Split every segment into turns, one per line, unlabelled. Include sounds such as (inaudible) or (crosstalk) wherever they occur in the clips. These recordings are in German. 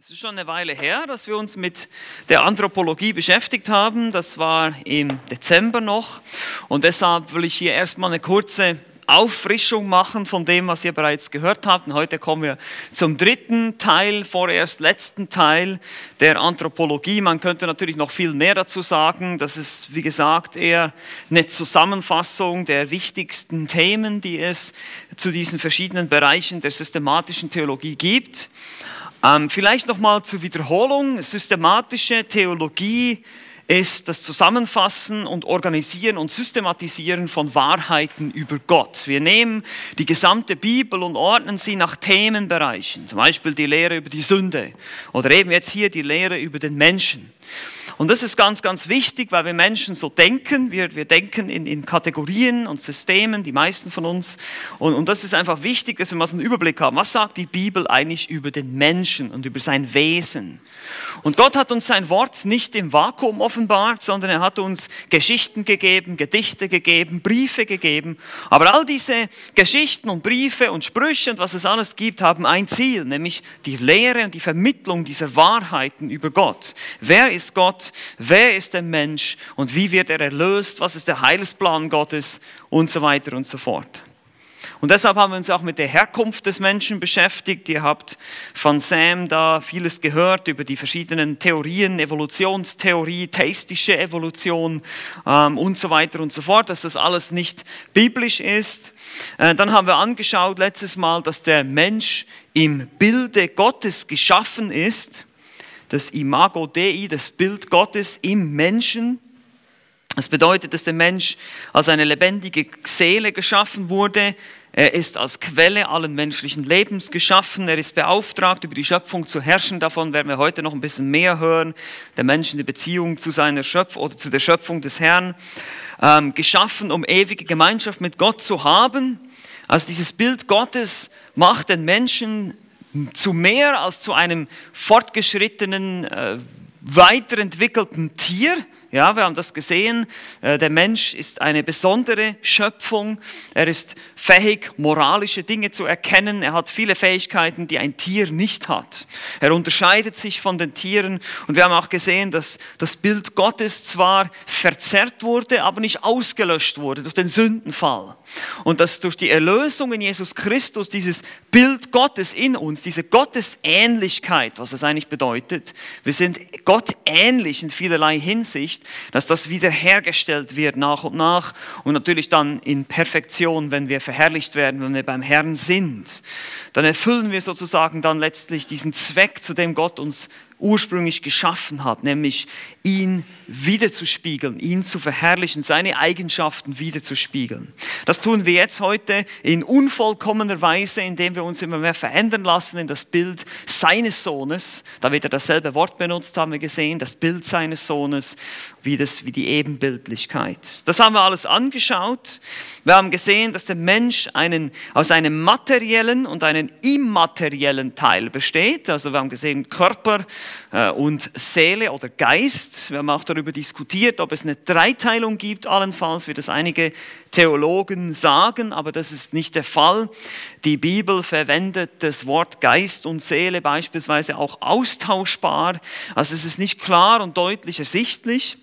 Es ist schon eine Weile her, dass wir uns mit der Anthropologie beschäftigt haben. Das war im Dezember noch. Und deshalb will ich hier erstmal eine kurze Auffrischung machen von dem, was ihr bereits gehört habt. Und heute kommen wir zum dritten Teil, vorerst letzten Teil der Anthropologie. Man könnte natürlich noch viel mehr dazu sagen. Das ist, wie gesagt, eher eine Zusammenfassung der wichtigsten Themen, die es zu diesen verschiedenen Bereichen der systematischen Theologie gibt. Ähm, vielleicht nochmal zur Wiederholung. Systematische Theologie ist das Zusammenfassen und Organisieren und Systematisieren von Wahrheiten über Gott. Wir nehmen die gesamte Bibel und ordnen sie nach Themenbereichen, zum Beispiel die Lehre über die Sünde oder eben jetzt hier die Lehre über den Menschen. Und das ist ganz, ganz wichtig, weil wir Menschen so denken. Wir, wir denken in, in Kategorien und Systemen, die meisten von uns. Und, und das ist einfach wichtig, dass wir mal so einen Überblick haben. Was sagt die Bibel eigentlich über den Menschen und über sein Wesen? Und Gott hat uns sein Wort nicht im Vakuum offenbart, sondern er hat uns Geschichten gegeben, Gedichte gegeben, Briefe gegeben. Aber all diese Geschichten und Briefe und Sprüche und was es alles gibt, haben ein Ziel, nämlich die Lehre und die Vermittlung dieser Wahrheiten über Gott. Wer ist Gott? Wer ist der Mensch und wie wird er erlöst, was ist der Heilsplan Gottes und so weiter und so fort. Und deshalb haben wir uns auch mit der Herkunft des Menschen beschäftigt. Ihr habt von Sam da vieles gehört über die verschiedenen Theorien, Evolutionstheorie, theistische Evolution ähm, und so weiter und so fort, dass das alles nicht biblisch ist. Äh, dann haben wir angeschaut letztes Mal, dass der Mensch im Bilde Gottes geschaffen ist das Imago Dei, das Bild Gottes im Menschen. Das bedeutet, dass der Mensch als eine lebendige Seele geschaffen wurde. Er ist als Quelle allen menschlichen Lebens geschaffen. Er ist beauftragt, über die Schöpfung zu herrschen. Davon werden wir heute noch ein bisschen mehr hören. Der Mensch in der Beziehung zu seiner Schöpfung oder zu der Schöpfung des Herrn. Ähm, geschaffen, um ewige Gemeinschaft mit Gott zu haben. Also dieses Bild Gottes macht den Menschen zu mehr als zu einem fortgeschrittenen, äh, weiterentwickelten Tier. Ja, wir haben das gesehen. Äh, der Mensch ist eine besondere Schöpfung. Er ist fähig, moralische Dinge zu erkennen. Er hat viele Fähigkeiten, die ein Tier nicht hat. Er unterscheidet sich von den Tieren. Und wir haben auch gesehen, dass das Bild Gottes zwar verzerrt wurde, aber nicht ausgelöscht wurde durch den Sündenfall. Und dass durch die Erlösung in Jesus Christus dieses Bild Gottes in uns, diese Gottesähnlichkeit, was es eigentlich bedeutet, wir sind Gott ähnlich in vielerlei Hinsicht, dass das wiederhergestellt wird nach und nach und natürlich dann in Perfektion, wenn wir verherrlicht werden, wenn wir beim Herrn sind, dann erfüllen wir sozusagen dann letztlich diesen Zweck, zu dem Gott uns ursprünglich geschaffen hat, nämlich ihn wiederzuspiegeln, ihn zu verherrlichen, seine Eigenschaften wiederzuspiegeln. Das tun wir jetzt heute in unvollkommener Weise, indem wir uns immer mehr verändern lassen in das Bild seines Sohnes. Da wird er dasselbe Wort benutzt, haben wir gesehen, das Bild seines Sohnes, wie, das, wie die Ebenbildlichkeit. Das haben wir alles angeschaut. Wir haben gesehen, dass der Mensch einen, aus einem materiellen und einem immateriellen Teil besteht. Also wir haben gesehen, Körper, und Seele oder Geist. Wir haben auch darüber diskutiert, ob es eine Dreiteilung gibt, allenfalls, wie das einige Theologen sagen, aber das ist nicht der Fall. Die Bibel verwendet das Wort Geist und Seele beispielsweise auch austauschbar. Also es ist nicht klar und deutlich ersichtlich.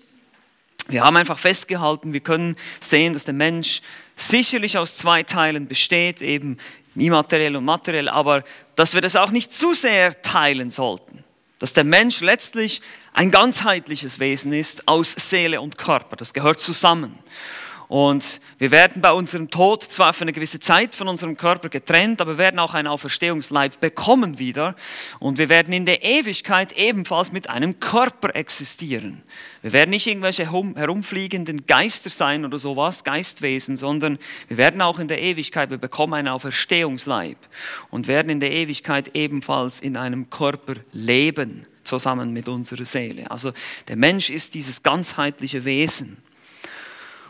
Wir haben einfach festgehalten, wir können sehen, dass der Mensch sicherlich aus zwei Teilen besteht, eben immateriell und materiell, aber dass wir das auch nicht zu sehr teilen sollten dass der Mensch letztlich ein ganzheitliches Wesen ist aus Seele und Körper. Das gehört zusammen. Und wir werden bei unserem Tod zwar für eine gewisse Zeit von unserem Körper getrennt, aber wir werden auch einen Auferstehungsleib bekommen wieder. Und wir werden in der Ewigkeit ebenfalls mit einem Körper existieren. Wir werden nicht irgendwelche herumfliegenden Geister sein oder sowas, Geistwesen, sondern wir werden auch in der Ewigkeit, wir bekommen einen Auferstehungsleib und werden in der Ewigkeit ebenfalls in einem Körper leben, zusammen mit unserer Seele. Also der Mensch ist dieses ganzheitliche Wesen.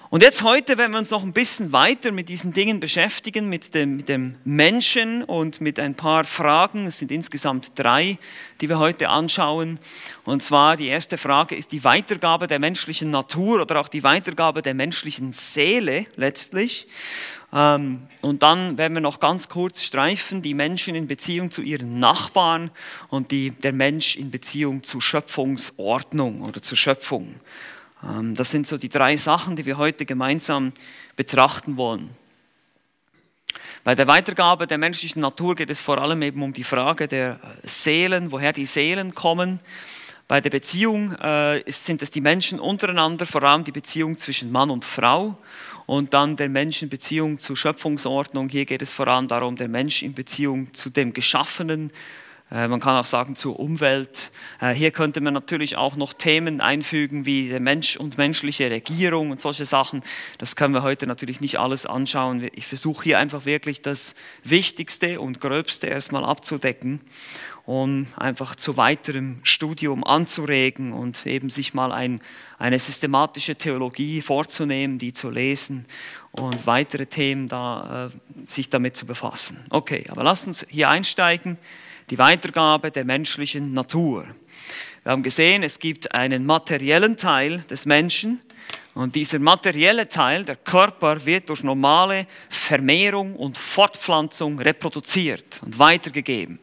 Und jetzt heute werden wir uns noch ein bisschen weiter mit diesen Dingen beschäftigen, mit dem, mit dem Menschen und mit ein paar Fragen. Es sind insgesamt drei, die wir heute anschauen. Und zwar die erste Frage ist die Weitergabe der menschlichen Natur oder auch die Weitergabe der menschlichen Seele letztlich. Ähm, und dann werden wir noch ganz kurz streifen, die Menschen in Beziehung zu ihren Nachbarn und die, der Mensch in Beziehung zur Schöpfungsordnung oder zur Schöpfung. Ähm, das sind so die drei Sachen, die wir heute gemeinsam betrachten wollen. Bei der Weitergabe der menschlichen Natur geht es vor allem eben um die Frage der Seelen, woher die Seelen kommen. Bei der Beziehung äh, sind es die Menschen untereinander, vor allem die Beziehung zwischen Mann und Frau und dann der Mensch in Beziehung zur Schöpfungsordnung. Hier geht es vor allem darum, der Mensch in Beziehung zu dem Geschaffenen, man kann auch sagen zur Umwelt. Äh, hier könnte man natürlich auch noch Themen einfügen wie der Mensch und menschliche Regierung und solche Sachen. Das können wir heute natürlich nicht alles anschauen. Ich versuche hier einfach wirklich das Wichtigste und Gröbste erstmal abzudecken, um einfach zu weiterem Studium anzuregen und eben sich mal ein, eine systematische Theologie vorzunehmen, die zu lesen und weitere Themen da äh, sich damit zu befassen. Okay, aber lasst uns hier einsteigen die Weitergabe der menschlichen Natur. Wir haben gesehen, es gibt einen materiellen Teil des Menschen und dieser materielle Teil, der Körper, wird durch normale Vermehrung und Fortpflanzung reproduziert und weitergegeben.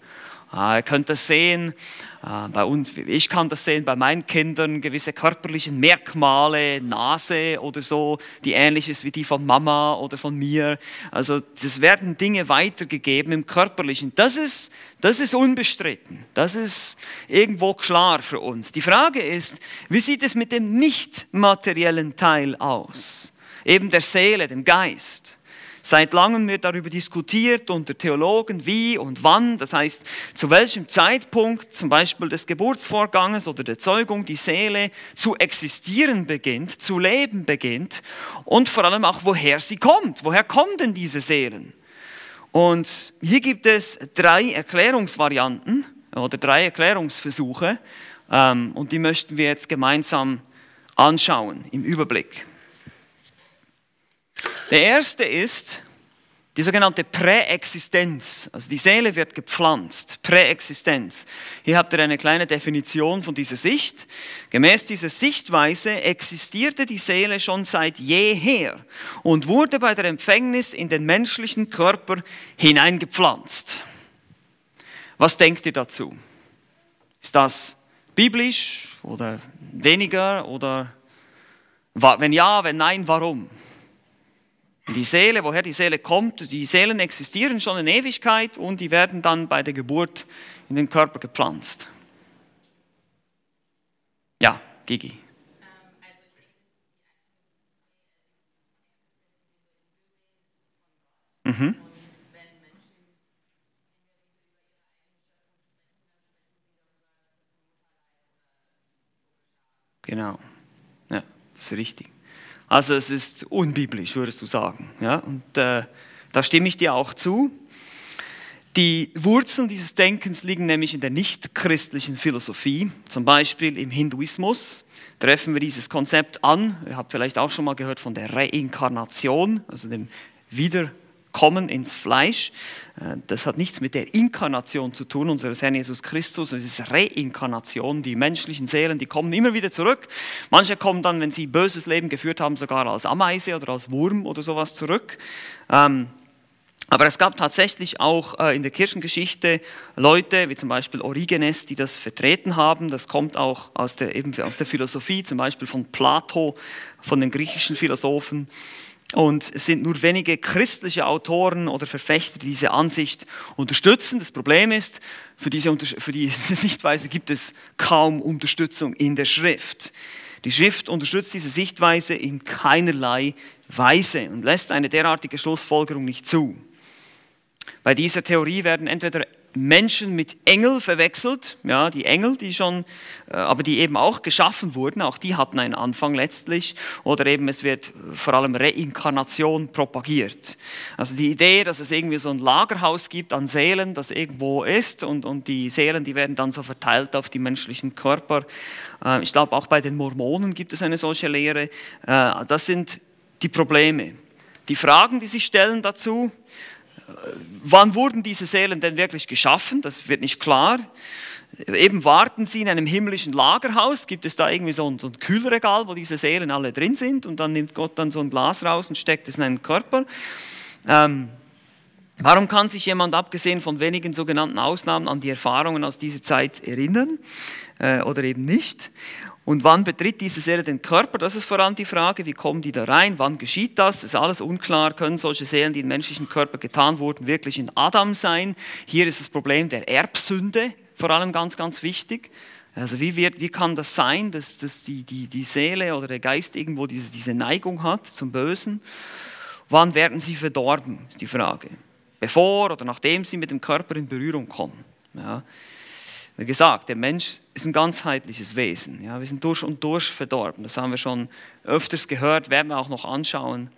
Ah, ihr könnt das sehen äh, bei uns, ich kann das sehen bei meinen Kindern, gewisse körperliche Merkmale, Nase oder so, die ähnlich ist wie die von Mama oder von mir. Also das werden Dinge weitergegeben im körperlichen. Das ist, das ist unbestritten. Das ist irgendwo klar für uns. Die Frage ist, wie sieht es mit dem nicht materiellen Teil aus? Eben der Seele, dem Geist. Seit langem wird darüber diskutiert unter Theologen, wie und wann, das heißt, zu welchem Zeitpunkt zum Beispiel des Geburtsvorganges oder der Zeugung die Seele zu existieren beginnt, zu leben beginnt und vor allem auch, woher sie kommt. Woher kommen denn diese Seelen? Und hier gibt es drei Erklärungsvarianten oder drei Erklärungsversuche ähm, und die möchten wir jetzt gemeinsam anschauen im Überblick. Der erste ist die sogenannte Präexistenz. Also die Seele wird gepflanzt. Präexistenz. Hier habt ihr eine kleine Definition von dieser Sicht. Gemäß dieser Sichtweise existierte die Seele schon seit jeher und wurde bei der Empfängnis in den menschlichen Körper hineingepflanzt. Was denkt ihr dazu? Ist das biblisch oder weniger oder wenn ja, wenn nein, warum? Die Seele, woher die Seele kommt, die Seelen existieren schon in Ewigkeit und die werden dann bei der Geburt in den Körper gepflanzt. Ja, Gigi. Mhm. Genau. Ja, das ist richtig. Also es ist unbiblisch, würdest du sagen. Ja? Und äh, da stimme ich dir auch zu. Die Wurzeln dieses Denkens liegen nämlich in der nichtchristlichen Philosophie, zum Beispiel im Hinduismus treffen wir dieses Konzept an. Ihr habt vielleicht auch schon mal gehört von der Reinkarnation, also dem Wieder kommen ins Fleisch. Äh, das hat nichts mit der Inkarnation zu tun, unseres Herrn Jesus Christus. Es ist Reinkarnation. Die menschlichen Seelen, die kommen immer wieder zurück. Manche kommen dann, wenn sie böses Leben geführt haben, sogar als Ameise oder als Wurm oder sowas zurück. Ähm, aber es gab tatsächlich auch äh, in der Kirchengeschichte Leute, wie zum Beispiel Origenes, die das vertreten haben. Das kommt auch aus der, eben aus der Philosophie, zum Beispiel von Plato, von den griechischen Philosophen. Und es sind nur wenige christliche Autoren oder Verfechter, die diese Ansicht unterstützen. Das Problem ist, für diese, für (laughs) diese Sichtweise gibt es kaum Unterstützung in der Schrift. Die Schrift unterstützt diese Sichtweise in keinerlei Weise und lässt eine derartige Schlussfolgerung nicht zu. Bei dieser Theorie werden entweder Menschen mit Engel verwechselt, ja, die Engel, die schon, äh, aber die eben auch geschaffen wurden, auch die hatten einen Anfang letztlich, oder eben es wird vor allem Reinkarnation propagiert. Also die Idee, dass es irgendwie so ein Lagerhaus gibt an Seelen, das irgendwo ist und, und die Seelen, die werden dann so verteilt auf die menschlichen Körper. Äh, ich glaube, auch bei den Mormonen gibt es eine solche Lehre. Äh, das sind die Probleme. Die Fragen, die sich stellen dazu, wann wurden diese Seelen denn wirklich geschaffen? Das wird nicht klar. Eben warten sie in einem himmlischen Lagerhaus, gibt es da irgendwie so ein, so ein Kühlregal, wo diese Seelen alle drin sind und dann nimmt Gott dann so ein Glas raus und steckt es in einen Körper. Ähm, warum kann sich jemand, abgesehen von wenigen sogenannten Ausnahmen, an die Erfahrungen aus dieser Zeit erinnern äh, oder eben nicht? Und wann betritt diese Seele den Körper? Das ist voran die Frage. Wie kommen die da rein? Wann geschieht das? Das ist alles unklar. Können solche Seelen, die im menschlichen Körper getan wurden, wirklich in Adam sein? Hier ist das Problem der Erbsünde vor allem ganz, ganz wichtig. Also wie, wird, wie kann das sein, dass, dass die, die, die Seele oder der Geist irgendwo diese, diese Neigung hat zum Bösen? Wann werden sie verdorben, ist die Frage. Bevor oder nachdem sie mit dem Körper in Berührung kommen. Ja. Wie gesagt, der Mensch ist ein ganzheitliches Wesen. Ja, wir sind durch und durch verdorben. Das haben wir schon öfters gehört, werden wir auch noch anschauen.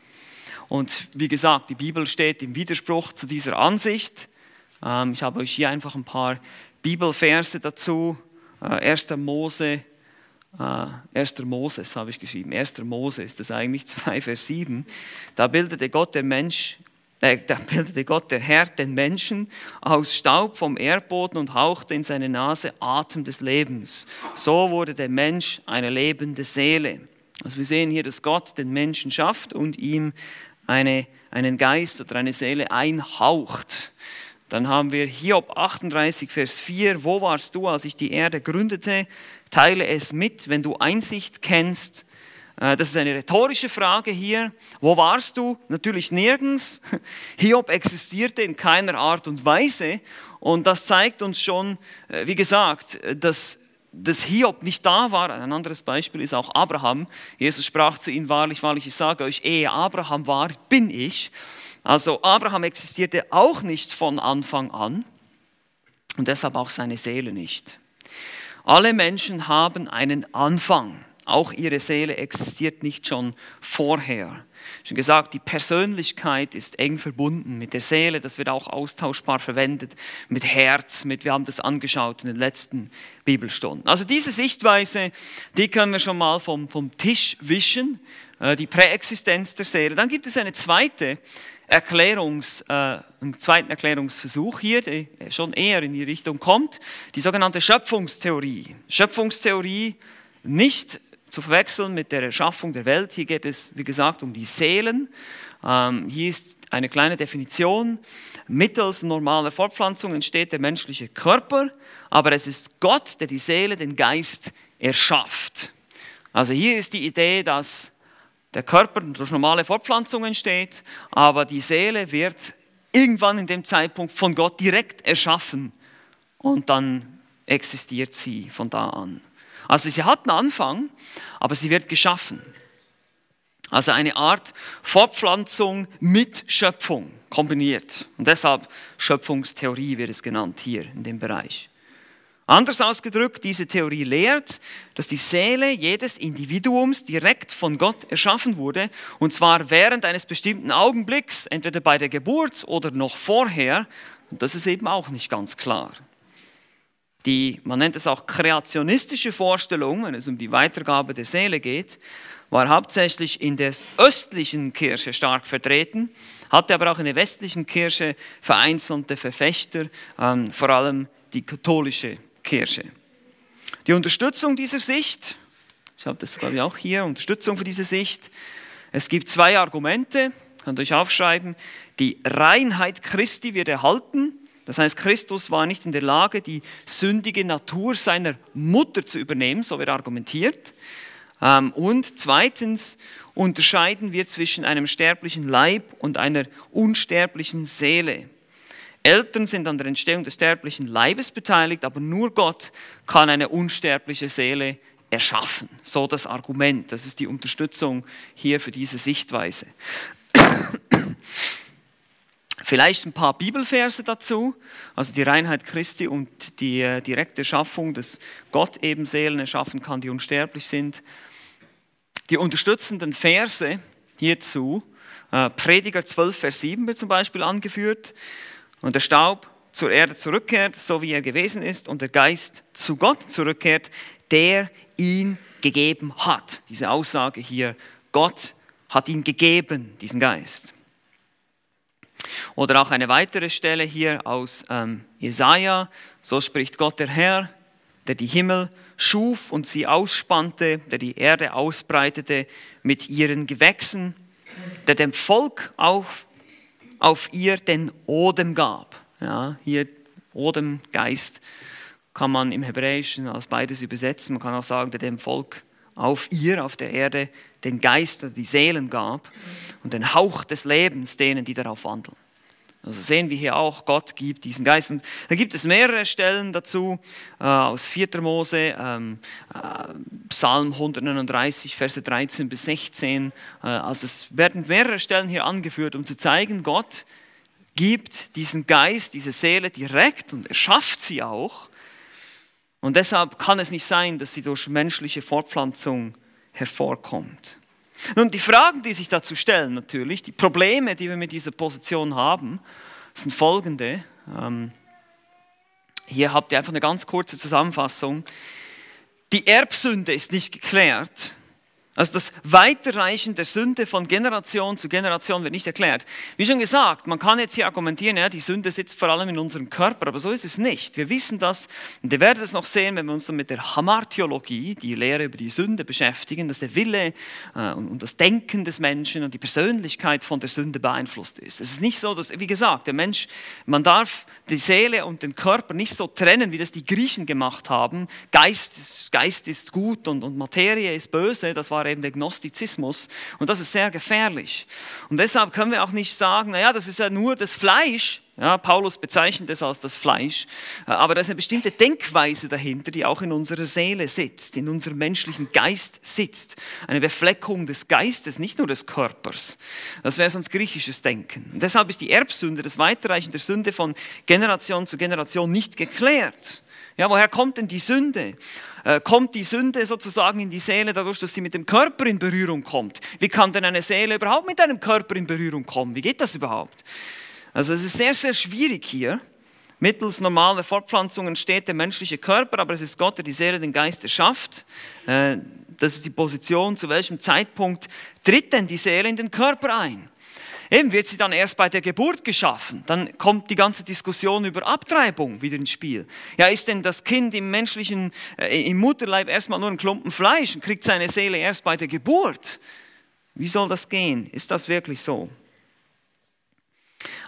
Und wie gesagt, die Bibel steht im Widerspruch zu dieser Ansicht. Ähm, ich habe euch hier einfach ein paar Bibelverse dazu. 1. Äh, Mose, 1. Äh, Moses habe ich geschrieben. 1. Mose ist das eigentlich (laughs) 2, Vers 7. Da bildete Gott der Mensch äh, da bildete Gott, der Herr, den Menschen aus Staub vom Erdboden und hauchte in seine Nase Atem des Lebens. So wurde der Mensch eine lebende Seele. Also wir sehen hier, dass Gott den Menschen schafft und ihm eine, einen Geist oder eine Seele einhaucht. Dann haben wir Hiob 38, Vers 4. Wo warst du, als ich die Erde gründete? Teile es mit, wenn du Einsicht kennst das ist eine rhetorische Frage hier. Wo warst du? Natürlich nirgends. (laughs) Hiob existierte in keiner Art und Weise. Und das zeigt uns schon, äh, wie gesagt, dass, dass Hiob nicht da war. Ein anderes Beispiel ist auch Abraham. Jesus sprach zu ihm, wahrlich, wahrlich, ich sage euch, ehe Abraham war, bin ich. Also Abraham existierte auch nicht von Anfang an und deshalb auch seine Seele nicht. Alle Menschen haben einen Anfang. Auch ihre Seele existiert nicht schon vorher. Schon gesagt, die Persönlichkeit ist eng verbunden mit der Seele. Das wird auch austauschbar verwendet mit Herz. Mit, wir haben das angeschaut in den letzten Bibelstunden. Also diese Sichtweise, die können wir schon mal vom, vom Tisch wischen. Äh, die Präexistenz der Seele. Dann gibt es eine zweite Erklärungs, äh, einen zweiten Erklärungsversuch hier, der schon eher in die Richtung kommt, die sogenannte Schöpfungstheorie. Schöpfungstheorie nicht zu verwechseln mit der Erschaffung der Welt. Hier geht es, wie gesagt, um die Seelen. Ähm, hier ist eine kleine Definition. Mittels normaler Fortpflanzung entsteht der menschliche Körper, aber es ist Gott, der die Seele, den Geist erschafft. Also hier ist die Idee, dass der Körper durch normale Fortpflanzung entsteht, aber die Seele wird irgendwann in dem Zeitpunkt von Gott direkt erschaffen und dann existiert sie von da an. Also sie hat einen Anfang, aber sie wird geschaffen. Also eine Art Fortpflanzung mit Schöpfung kombiniert. Und deshalb Schöpfungstheorie wird es genannt hier in dem Bereich. Anders ausgedrückt, diese Theorie lehrt, dass die Seele jedes Individuums direkt von Gott erschaffen wurde, und zwar während eines bestimmten Augenblicks, entweder bei der Geburt oder noch vorher. Und das ist eben auch nicht ganz klar. Die, man nennt es auch kreationistische Vorstellung, wenn es um die Weitergabe der Seele geht, war hauptsächlich in der östlichen Kirche stark vertreten, hatte aber auch in der westlichen Kirche vereinzelte Verfechter, ähm, vor allem die katholische Kirche. Die Unterstützung dieser Sicht, ich habe das glaube ich auch hier, Unterstützung für diese Sicht. Es gibt zwei Argumente, könnt ihr euch aufschreiben. Die Reinheit Christi wird erhalten das heißt, Christus war nicht in der Lage, die sündige Natur seiner Mutter zu übernehmen, so wird argumentiert. Ähm, und zweitens unterscheiden wir zwischen einem sterblichen Leib und einer unsterblichen Seele. Eltern sind an der Entstehung des sterblichen Leibes beteiligt, aber nur Gott kann eine unsterbliche Seele erschaffen. So das Argument, das ist die Unterstützung hier für diese Sichtweise. Vielleicht ein paar Bibelverse dazu, also die Reinheit Christi und die äh, direkte Schaffung, dass Gott eben Seelen erschaffen kann, die unsterblich sind. Die unterstützenden Verse hierzu, äh, Prediger 12, Vers 7 wird zum Beispiel angeführt, und der Staub zur Erde zurückkehrt, so wie er gewesen ist, und der Geist zu Gott zurückkehrt, der ihn gegeben hat. Diese Aussage hier, Gott hat ihn gegeben, diesen Geist. Oder auch eine weitere Stelle hier aus ähm, Jesaja. So spricht Gott der Herr, der die Himmel schuf und sie ausspannte, der die Erde ausbreitete mit ihren Gewächsen, der dem Volk auf, auf ihr den Odem gab. Ja, hier Odem, Geist, kann man im Hebräischen als beides übersetzen. Man kann auch sagen, der dem Volk auf ihr, auf der Erde, den Geist oder die Seelen gab und den Hauch des Lebens denen, die darauf wandeln. Also sehen wir hier auch, Gott gibt diesen Geist. Und da gibt es mehrere Stellen dazu, äh, aus 4. Mose, ähm, äh, Psalm 139, Verse 13 bis 16. Äh, also es werden mehrere Stellen hier angeführt, um zu zeigen, Gott gibt diesen Geist, diese Seele direkt und erschafft sie auch. Und deshalb kann es nicht sein, dass sie durch menschliche Fortpflanzung hervorkommt. Nun, die Fragen, die sich dazu stellen, natürlich, die Probleme, die wir mit dieser Position haben, sind folgende. Ähm, hier habt ihr einfach eine ganz kurze Zusammenfassung. Die Erbsünde ist nicht geklärt. Also das Weiterreichen der Sünde von Generation zu Generation wird nicht erklärt. Wie schon gesagt, man kann jetzt hier argumentieren, ja, die Sünde sitzt vor allem in unserem Körper, aber so ist es nicht. Wir wissen das, und ihr werdet es noch sehen, wenn wir uns dann mit der Hamartiologie, die Lehre über die Sünde beschäftigen, dass der Wille äh, und das Denken des Menschen und die Persönlichkeit von der Sünde beeinflusst ist. Es ist nicht so, dass, wie gesagt, der Mensch, man darf die Seele und den Körper nicht so trennen, wie das die Griechen gemacht haben. Geist ist, Geist ist gut und, und Materie ist böse, das war war eben der Gnostizismus und das ist sehr gefährlich. Und deshalb können wir auch nicht sagen, naja, das ist ja nur das Fleisch, ja, Paulus bezeichnet es als das Fleisch, aber da ist eine bestimmte Denkweise dahinter, die auch in unserer Seele sitzt, in unserem menschlichen Geist sitzt. Eine Befleckung des Geistes, nicht nur des Körpers. Das wäre sonst griechisches Denken. Und deshalb ist die Erbsünde, das Weiterreichen der Sünde von Generation zu Generation nicht geklärt. Ja, woher kommt denn die Sünde? Äh, kommt die Sünde sozusagen in die Seele dadurch, dass sie mit dem Körper in Berührung kommt? Wie kann denn eine Seele überhaupt mit einem Körper in Berührung kommen? Wie geht das überhaupt? Also es ist sehr, sehr schwierig hier. Mittels normaler Fortpflanzung entsteht der menschliche Körper, aber es ist Gott, der die Seele, den Geist erschafft. Äh, das ist die Position, zu welchem Zeitpunkt tritt denn die Seele in den Körper ein? Eben wird sie dann erst bei der Geburt geschaffen. Dann kommt die ganze Diskussion über Abtreibung wieder ins Spiel. Ja, ist denn das Kind im menschlichen, äh, im Mutterleib erstmal nur ein Klumpen Fleisch und kriegt seine Seele erst bei der Geburt? Wie soll das gehen? Ist das wirklich so?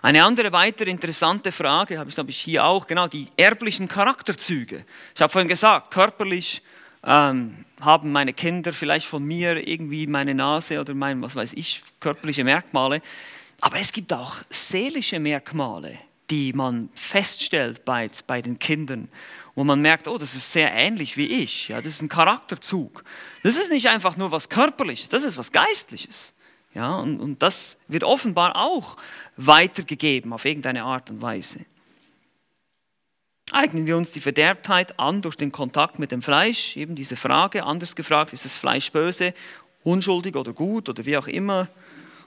Eine andere weitere interessante Frage habe ich, glaube ich, hier auch, genau die erblichen Charakterzüge. Ich habe vorhin gesagt, körperlich ähm, haben meine Kinder vielleicht von mir irgendwie meine Nase oder mein, was weiß ich, körperliche Merkmale. Aber es gibt auch seelische Merkmale, die man feststellt bei, bei den Kindern, wo man merkt, oh, das ist sehr ähnlich wie ich. Ja, das ist ein Charakterzug. Das ist nicht einfach nur was Körperliches, das ist was Geistliches. Ja, und, und das wird offenbar auch weitergegeben auf irgendeine Art und Weise. Eignen wir uns die Verderbtheit an durch den Kontakt mit dem Fleisch? Eben diese Frage, anders gefragt, ist das Fleisch böse, unschuldig oder gut oder wie auch immer?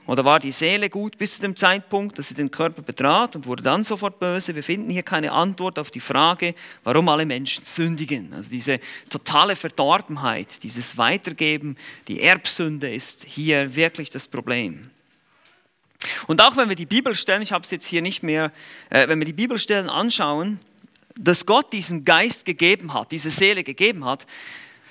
Oder war die Seele gut bis zu dem Zeitpunkt, dass sie den Körper betrat und wurde dann sofort böse? Wir finden hier keine Antwort auf die Frage, warum alle Menschen sündigen. Also diese totale Verdorbenheit, dieses Weitergeben, die Erbsünde ist hier wirklich das Problem. Und auch wenn wir die Bibelstellen, ich habe es jetzt hier nicht mehr, äh, wenn wir die Bibelstellen anschauen, dass Gott diesen Geist gegeben hat, diese Seele gegeben hat,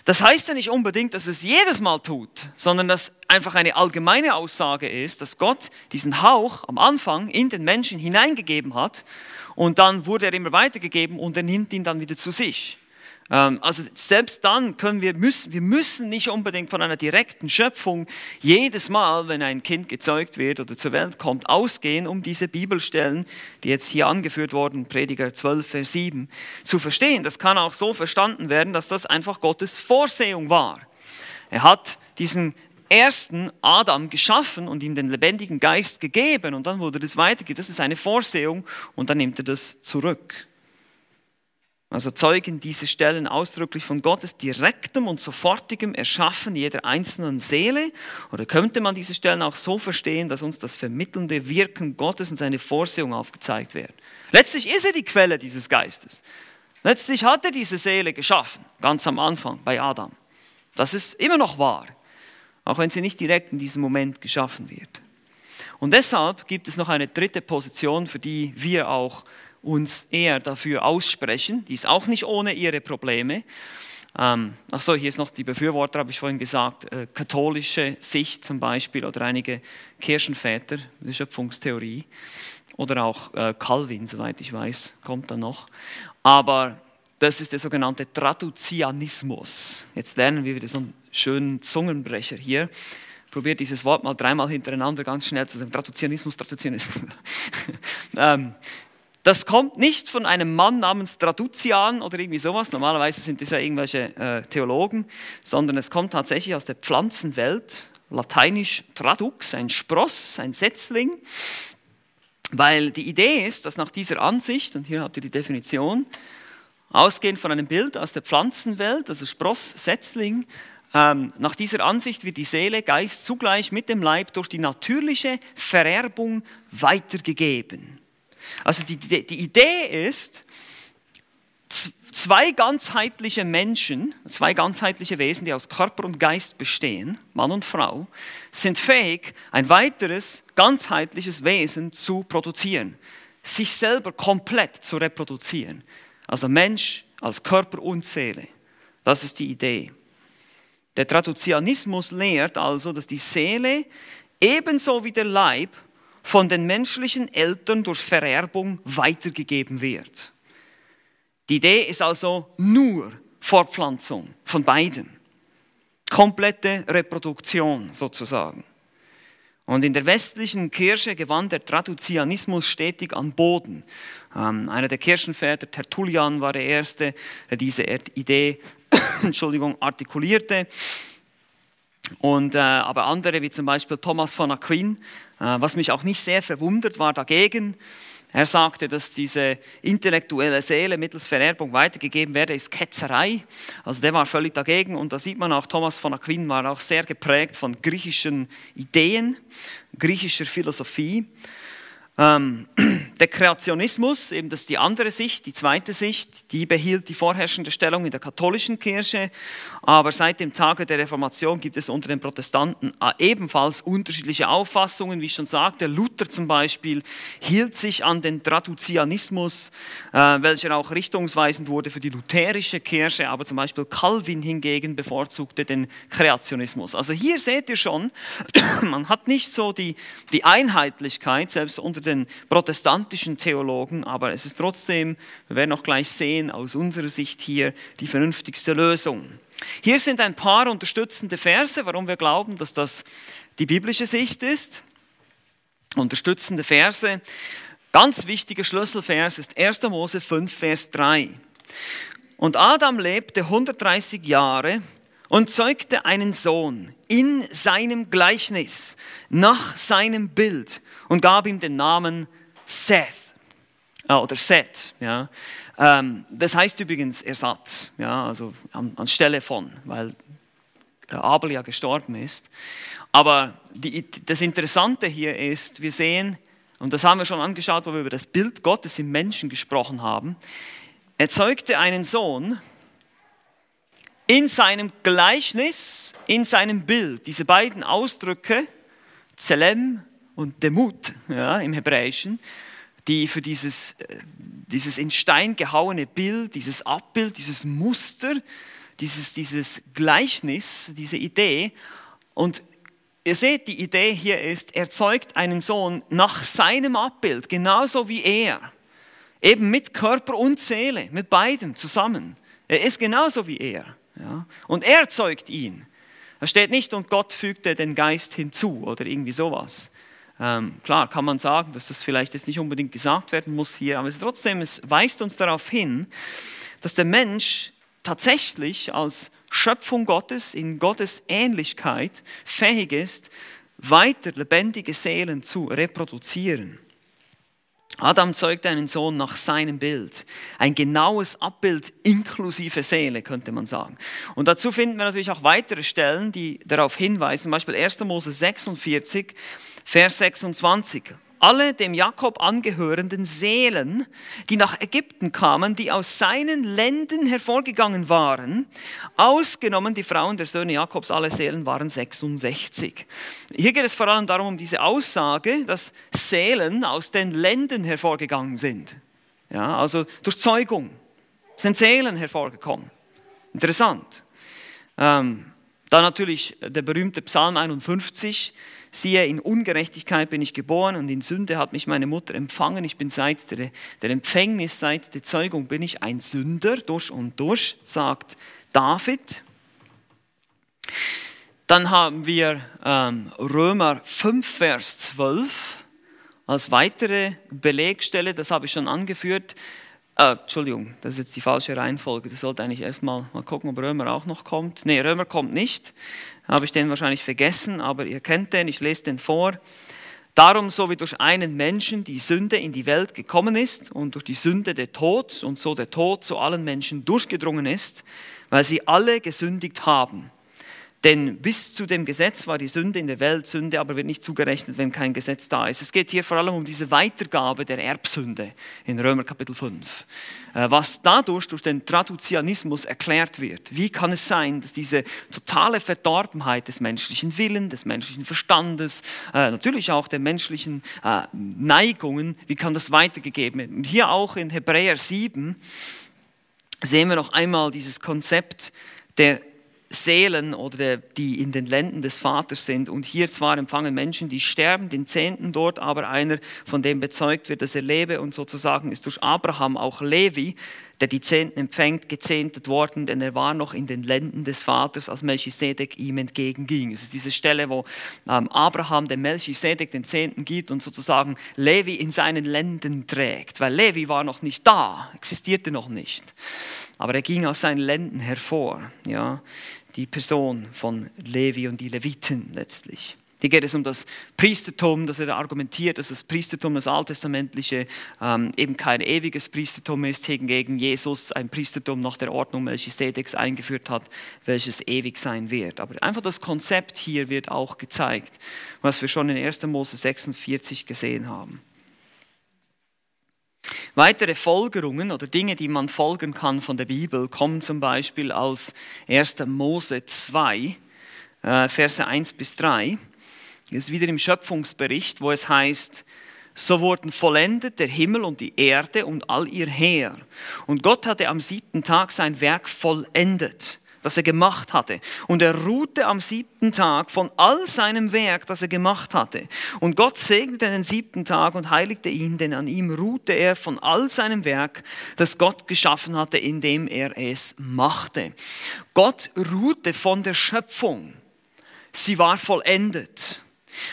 das heißt ja nicht unbedingt, dass es jedes Mal tut, sondern dass einfach eine allgemeine Aussage ist, dass Gott diesen Hauch am Anfang in den Menschen hineingegeben hat und dann wurde er immer weitergegeben und er nimmt ihn dann wieder zu sich. Ähm, also selbst dann können wir müssen, wir müssen nicht unbedingt von einer direkten Schöpfung jedes Mal, wenn ein Kind gezeugt wird oder zur Welt kommt, ausgehen, um diese Bibelstellen, die jetzt hier angeführt wurden, Prediger 12, Vers 7, zu verstehen. Das kann auch so verstanden werden, dass das einfach Gottes Vorsehung war. Er hat diesen ersten Adam geschaffen und ihm den lebendigen Geist gegeben und dann wurde das weitergegeben. Das ist eine Vorsehung und dann nimmt er das zurück. Also zeugen diese Stellen ausdrücklich von Gottes direktem und sofortigem Erschaffen jeder einzelnen Seele? Oder könnte man diese Stellen auch so verstehen, dass uns das vermittelnde Wirken Gottes und seine Vorsehung aufgezeigt werden? Letztlich ist er die Quelle dieses Geistes. Letztlich hat er diese Seele geschaffen, ganz am Anfang bei Adam. Das ist immer noch wahr. auch wenn sie nicht direkt in diesem Moment geschaffen wird. Und deshalb gibt es noch eine dritte Position, für die wir auch uns eher dafür aussprechen. Die ist auch nicht ohne ihre Probleme. Ähm, ach so, hier ist noch die Befürworter, habe ich vorhin gesagt, äh, katholische Sicht zum Beispiel oder einige Kirchenväter, die Schöpfungstheorie oder auch äh, Calvin, soweit ich weiß, kommt dann noch. Aber das ist der sogenannte Traduzianismus. Jetzt lernen wir wieder so einen schönen Zungenbrecher hier. Probiert dieses Wort mal dreimal hintereinander ganz schnell zu sagen. Traduzianismus, Traduzianismus. (laughs) ähm, das kommt nicht von einem Mann namens Traduzian oder irgendwie sowas. Normalerweise sind das ja irgendwelche äh, Theologen, sondern es kommt tatsächlich aus der Pflanzenwelt. Lateinisch Tradux, ein Spross, ein Setzling. Weil die Idee ist, dass nach dieser Ansicht, und hier habt ihr die Definition, ausgehend von einem Bild aus der Pflanzenwelt, also Spross, Setzling, ähm, nach dieser Ansicht wird die Seele, Geist zugleich mit dem Leib durch die natürliche Vererbung weitergegeben. Also die, die, die Idee ist, zwei ganzheitliche Menschen, zwei ganzheitliche Wesen, die aus Körper und Geist bestehen, Mann und Frau, sind fähig, ein weiteres ganzheitliches Wesen zu produzieren, sich selber komplett zu reproduzieren. Also Mensch als Körper und Seele. Das ist die Idee. Der Traduzianismus lehrt also, dass die Seele ebenso wie der Leib von den menschlichen Eltern durch Vererbung weitergegeben wird. Die Idee ist also nur Fortpflanzung von beiden. Komplette Reproduktion sozusagen. Und in der westlichen Kirche gewann der Traduzianismus stetig an Boden. Ähm, einer der Kirchenväter, Tertullian, war der Erste, der diese Idee (coughs) Entschuldigung, artikulierte. Und, äh, aber andere, wie zum Beispiel Thomas von Aquin, was mich auch nicht sehr verwundert, war dagegen. Er sagte, dass diese intellektuelle Seele mittels Vererbung weitergegeben werde, ist Ketzerei. Also der war völlig dagegen und da sieht man auch, Thomas von Aquin war auch sehr geprägt von griechischen Ideen, griechischer Philosophie. Ähm, (clears throat) der Kreationismus, eben das ist die andere Sicht, die zweite Sicht, die behielt die vorherrschende Stellung in der katholischen Kirche, aber seit dem Tage der Reformation gibt es unter den Protestanten äh, ebenfalls unterschiedliche Auffassungen, wie ich schon sagte. Luther zum Beispiel hielt sich an den Traduzianismus, äh, welcher auch richtungsweisend wurde für die lutherische Kirche, aber zum Beispiel Calvin hingegen bevorzugte den Kreationismus. Also hier seht ihr schon, (clears throat) man hat nicht so die, die Einheitlichkeit, selbst unter den den protestantischen Theologen, aber es ist trotzdem, wir werden auch gleich sehen, aus unserer Sicht hier die vernünftigste Lösung. Hier sind ein paar unterstützende Verse, warum wir glauben, dass das die biblische Sicht ist. Unterstützende Verse. Ganz wichtiger Schlüsselvers ist 1. Mose 5, Vers 3. Und Adam lebte 130 Jahre und zeugte einen Sohn in seinem Gleichnis, nach seinem Bild und gab ihm den Namen Seth äh, oder Seth. Ja. Ähm, das heißt übrigens Ersatz, ja, also an, anstelle von, weil Abel ja gestorben ist. Aber die, das Interessante hier ist, wir sehen, und das haben wir schon angeschaut, wo wir über das Bild Gottes im Menschen gesprochen haben, er zeugte einen Sohn in seinem Gleichnis, in seinem Bild. Diese beiden Ausdrücke, Zelem und Demut ja, im Hebräischen, die für dieses, äh, dieses in Stein gehauene Bild, dieses Abbild, dieses Muster, dieses, dieses Gleichnis, diese Idee. Und ihr seht, die Idee hier ist, er zeugt einen Sohn nach seinem Abbild, genauso wie er. Eben mit Körper und Seele, mit beidem zusammen. Er ist genauso wie er. Ja? Und er zeugt ihn. Da steht nicht, und Gott fügte den Geist hinzu oder irgendwie sowas. Ähm, klar kann man sagen, dass das vielleicht jetzt nicht unbedingt gesagt werden muss hier, aber es trotzdem, es weist uns darauf hin, dass der Mensch tatsächlich als Schöpfung Gottes in Gottes Ähnlichkeit fähig ist, weiter lebendige Seelen zu reproduzieren. Adam zeugte einen Sohn nach seinem Bild. Ein genaues Abbild inklusive Seele, könnte man sagen. Und dazu finden wir natürlich auch weitere Stellen, die darauf hinweisen. Zum Beispiel 1. Mose 46, Vers 26. alle dem Jakob angehörenden Seelen, die nach Ägypten kamen, die aus seinen Ländern hervorgegangen waren, ausgenommen die Frauen der Söhne Jakobs, alle Seelen waren 66. Hier geht es vor allem darum, um diese Aussage, dass Seelen aus den Ländern hervorgegangen sind. Ja, also durch Zeugung sind Seelen hervorgekommen. Interessant. Ähm, dann natürlich der berühmte Psalm 51. Siehe, in Ungerechtigkeit bin ich geboren und in Sünde hat mich meine Mutter empfangen. Ich bin seit der, der Empfängnis, seit der Zeugung bin ich ein Sünder durch und durch, sagt David. Dann haben wir ähm, Römer 5, Vers 12 als weitere Belegstelle, das habe ich schon angeführt. Äh, Entschuldigung, das ist jetzt die falsche Reihenfolge. Das sollte eigentlich erstmal mal gucken, ob Römer auch noch kommt. Nee, Römer kommt nicht. Habe ich den wahrscheinlich vergessen, aber ihr kennt den, ich lese den vor. Darum, so wie durch einen Menschen die Sünde in die Welt gekommen ist und durch die Sünde der Tod und so der Tod zu allen Menschen durchgedrungen ist, weil sie alle gesündigt haben. Denn bis zu dem Gesetz war die Sünde in der Welt, Sünde aber wird nicht zugerechnet, wenn kein Gesetz da ist. Es geht hier vor allem um diese Weitergabe der Erbsünde in Römer Kapitel 5. Äh, was dadurch durch den Traduzianismus erklärt wird. Wie kann es sein, dass diese totale Verdorbenheit des menschlichen Willens, des menschlichen Verstandes, äh, natürlich auch der menschlichen äh, Neigungen, wie kann das weitergegeben werden? Und hier auch in Hebräer 7 sehen wir noch einmal dieses Konzept der Seelen oder die in den Ländern des Vaters sind. Und hier zwar empfangen Menschen, die sterben, den Zehnten dort, aber einer, von dem bezeugt wird, dass er lebe. Und sozusagen ist durch Abraham auch Levi, der die Zehnten empfängt, gezehntet worden, denn er war noch in den Ländern des Vaters, als Melchisedek ihm entgegenging. Es ist diese Stelle, wo ähm, Abraham dem Melchisedek den Zehnten gibt und sozusagen Levi in seinen Ländern trägt, weil Levi war noch nicht da, existierte noch nicht. Aber er ging aus seinen Ländern hervor. Ja die Person von Levi und die Leviten letztlich. Hier geht es um das Priestertum, dass er argumentiert, dass das Priestertum, das alttestamentliche, ähm, eben kein ewiges Priestertum ist, hingegen Jesus ein Priestertum nach der Ordnung Melchisedeks eingeführt hat, welches ewig sein wird. Aber einfach das Konzept hier wird auch gezeigt, was wir schon in 1. Mose 46 gesehen haben. Weitere Folgerungen oder Dinge, die man folgen kann von der Bibel, kommen zum Beispiel aus 1. Mose 2, äh, Verse 1 bis 3. Das ist wieder im Schöpfungsbericht, wo es heißt, so wurden vollendet der Himmel und die Erde und all ihr Heer. Und Gott hatte am siebten Tag sein Werk vollendet das er gemacht hatte. Und er ruhte am siebten Tag von all seinem Werk, das er gemacht hatte. Und Gott segnete den siebten Tag und heiligte ihn, denn an ihm ruhte er von all seinem Werk, das Gott geschaffen hatte, indem er es machte. Gott ruhte von der Schöpfung. Sie war vollendet.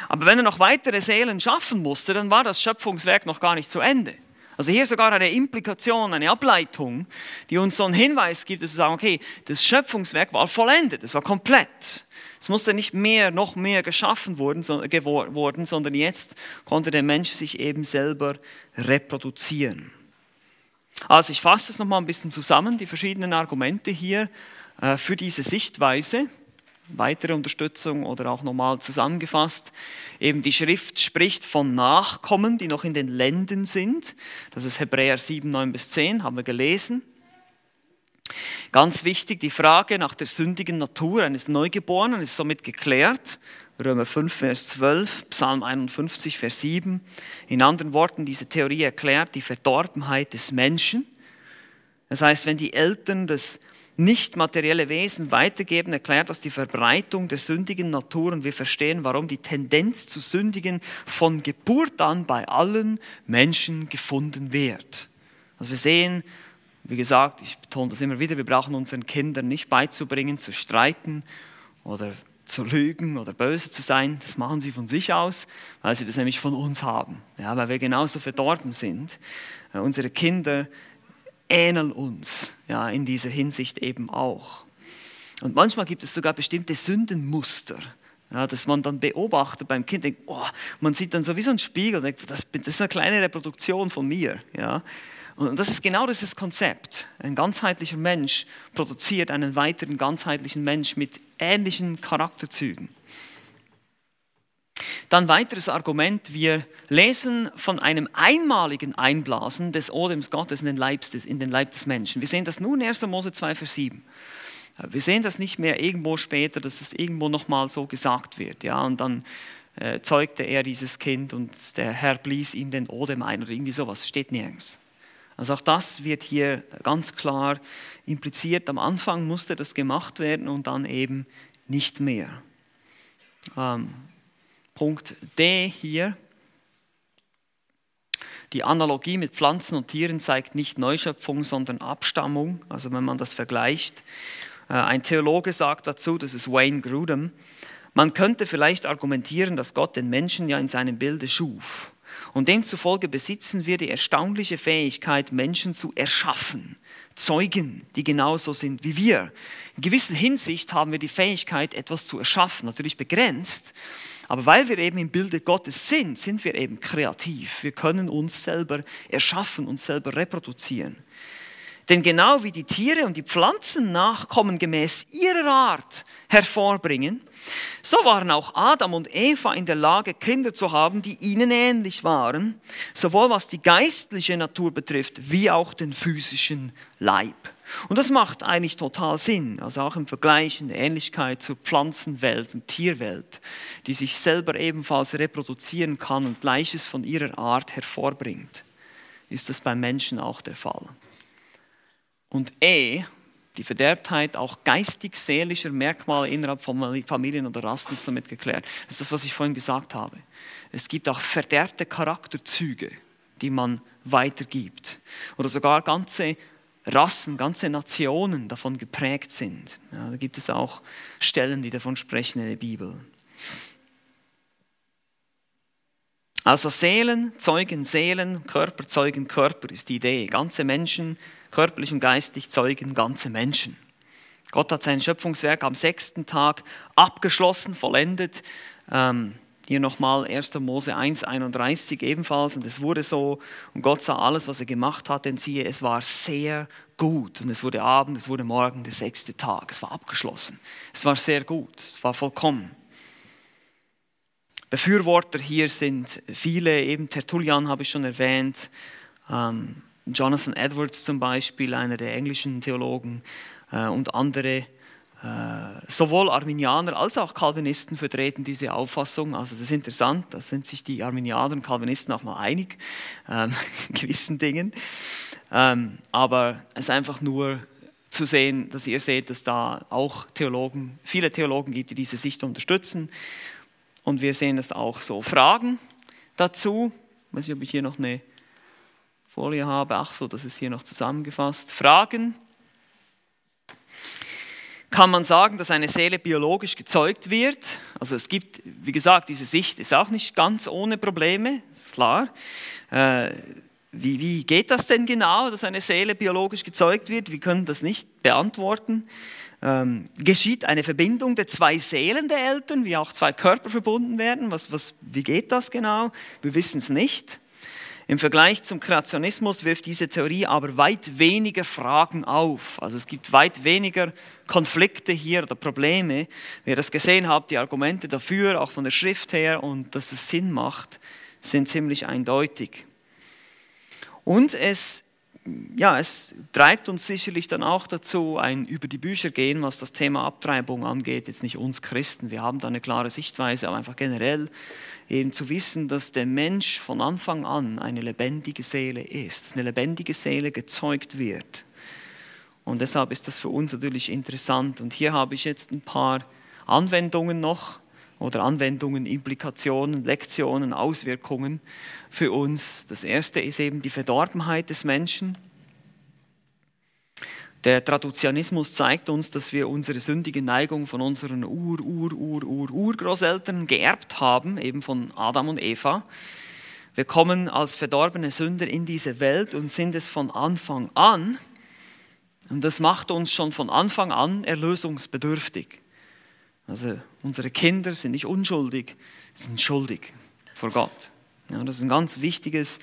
Aber wenn er noch weitere Seelen schaffen musste, dann war das Schöpfungswerk noch gar nicht zu Ende. Also hier sogar eine Implikation, eine Ableitung, die uns so einen Hinweis gibt, dass wir sagen, okay, das Schöpfungswerk war vollendet, es war komplett. Es musste nicht mehr, noch mehr geschaffen worden, worden, sondern jetzt konnte der Mensch sich eben selber reproduzieren. Also ich fasse es nochmal ein bisschen zusammen, die verschiedenen Argumente hier äh, für diese Sichtweise weitere Unterstützung oder auch nochmal zusammengefasst. Eben die Schrift spricht von Nachkommen, die noch in den Ländern sind. Das ist Hebräer 7, 9 bis 10, haben wir gelesen. Ganz wichtig, die Frage nach der sündigen Natur eines Neugeborenen ist somit geklärt. Römer 5, Vers 12, Psalm 51, Vers 7. In anderen Worten, diese Theorie erklärt die Verdorbenheit des Menschen. Das heißt, wenn die Eltern des nicht materielle Wesen weitergeben, erklärt das die Verbreitung der sündigen Natur und wir verstehen, warum die Tendenz zu sündigen von Geburt an bei allen Menschen gefunden wird. Also wir sehen, wie gesagt, ich betone das immer wieder, wir brauchen unseren Kindern nicht beizubringen, zu streiten oder zu lügen oder böse zu sein. Das machen sie von sich aus, weil sie das nämlich von uns haben. Ja, weil wir genauso verdorben sind. Äh, unsere Kinder ähneln uns ja, in dieser Hinsicht eben auch. Und manchmal gibt es sogar bestimmte Sündenmuster, ja, dass man dann beobachtet beim Kind, denkt, oh, man sieht dann so wie so ein Spiegel, denkt, das, das ist eine kleine Reproduktion von mir. Ja. Und das ist genau dieses Konzept. Ein ganzheitlicher Mensch produziert einen weiteren ganzheitlichen Mensch mit ähnlichen Charakterzügen. Dann weiteres Argument, wir lesen von einem einmaligen Einblasen des Odems Gottes in den, Leib des, in den Leib des Menschen. Wir sehen das nun in 1. Mose 2, Vers 7. Wir sehen das nicht mehr irgendwo später, dass es irgendwo nochmal so gesagt wird. Ja, und dann äh, zeugte er dieses Kind und der Herr blies ihm den Odem ein oder irgendwie sowas. Steht nirgends. Also auch das wird hier ganz klar impliziert. Am Anfang musste das gemacht werden und dann eben nicht mehr. Ähm, Punkt D hier. Die Analogie mit Pflanzen und Tieren zeigt nicht Neuschöpfung, sondern Abstammung. Also wenn man das vergleicht. Äh, ein Theologe sagt dazu, das ist Wayne Grudem, man könnte vielleicht argumentieren, dass Gott den Menschen ja in seinem Bilde schuf. Und demzufolge besitzen wir die erstaunliche Fähigkeit, Menschen zu erschaffen. Zeugen, die genauso sind wie wir. In gewisser Hinsicht haben wir die Fähigkeit, etwas zu erschaffen, natürlich begrenzt, aber weil wir eben im Bilde Gottes sind, sind wir eben kreativ. Wir können uns selber erschaffen, uns selber reproduzieren. Denn genau wie die Tiere und die Pflanzen Nachkommen gemäß ihrer Art hervorbringen, so waren auch Adam und Eva in der Lage, Kinder zu haben, die ihnen ähnlich waren, sowohl was die geistliche Natur betrifft, wie auch den physischen Leib. Und das macht eigentlich total Sinn, also auch im Vergleich in der Ähnlichkeit zur Pflanzenwelt und Tierwelt, die sich selber ebenfalls reproduzieren kann und Gleiches von ihrer Art hervorbringt, ist das beim Menschen auch der Fall. Und E, die Verderbtheit auch geistig-seelischer Merkmale innerhalb von Familien oder Rassen ist damit geklärt. Das ist das, was ich vorhin gesagt habe. Es gibt auch verderbte Charakterzüge, die man weitergibt. Oder sogar ganze Rassen, ganze Nationen davon geprägt sind. Ja, da gibt es auch Stellen, die davon sprechen in der Bibel. Also Seelen zeugen Seelen, Körper zeugen Körper ist die Idee. Ganze Menschen körperlich und geistig zeugen ganze Menschen. Gott hat sein Schöpfungswerk am sechsten Tag abgeschlossen, vollendet. Ähm, hier nochmal 1. Mose 1, 31 ebenfalls. Und es wurde so, und Gott sah alles, was er gemacht hat, denn siehe, es war sehr gut. Und es wurde Abend, es wurde Morgen, der sechste Tag. Es war abgeschlossen. Es war sehr gut, es war vollkommen. Befürworter hier sind viele, eben Tertullian habe ich schon erwähnt, ähm, Jonathan Edwards zum Beispiel, einer der englischen Theologen äh, und andere, äh, sowohl Arminianer als auch Calvinisten vertreten diese Auffassung. Also das ist interessant, da sind sich die Arminianer und Calvinisten auch mal einig ähm, (laughs) in gewissen Dingen. Ähm, aber es ist einfach nur zu sehen, dass ihr seht, dass da auch Theologen, viele Theologen gibt, die diese Sicht unterstützen. Und wir sehen das auch so. Fragen dazu, ich weiß nicht, ob ich hier noch eine Folie habe. Ach so, das ist hier noch zusammengefasst. Fragen. Kann man sagen, dass eine Seele biologisch gezeugt wird? Also es gibt, wie gesagt, diese Sicht ist auch nicht ganz ohne Probleme, ist klar. Äh, wie, wie geht das denn genau, dass eine Seele biologisch gezeugt wird? Wir können das nicht beantworten. Ähm, geschieht eine Verbindung der zwei Seelen der Eltern, wie auch zwei Körper verbunden werden? Was, was, wie geht das genau? Wir wissen es nicht. Im Vergleich zum Kreationismus wirft diese Theorie aber weit weniger Fragen auf. Also es gibt weit weniger Konflikte hier oder Probleme. Wie ihr das gesehen habt, die Argumente dafür, auch von der Schrift her und dass es Sinn macht, sind ziemlich eindeutig. Und es ja, es treibt uns sicherlich dann auch dazu, ein über die Bücher gehen, was das Thema Abtreibung angeht. Jetzt nicht uns Christen, wir haben da eine klare Sichtweise, aber einfach generell eben zu wissen, dass der Mensch von Anfang an eine lebendige Seele ist, eine lebendige Seele gezeugt wird. Und deshalb ist das für uns natürlich interessant. Und hier habe ich jetzt ein paar Anwendungen noch oder Anwendungen, Implikationen, Lektionen, Auswirkungen für uns. Das erste ist eben die Verdorbenheit des Menschen. Der Traduzianismus zeigt uns, dass wir unsere sündige Neigung von unseren Ur, Ur, Ur, Ur, Urgroßeltern geerbt haben, eben von Adam und Eva. Wir kommen als verdorbene Sünder in diese Welt und sind es von Anfang an. Und das macht uns schon von Anfang an erlösungsbedürftig. Also unsere Kinder sind nicht unschuldig, sind schuldig vor Gott. Ja, das ist ein ganz wichtiges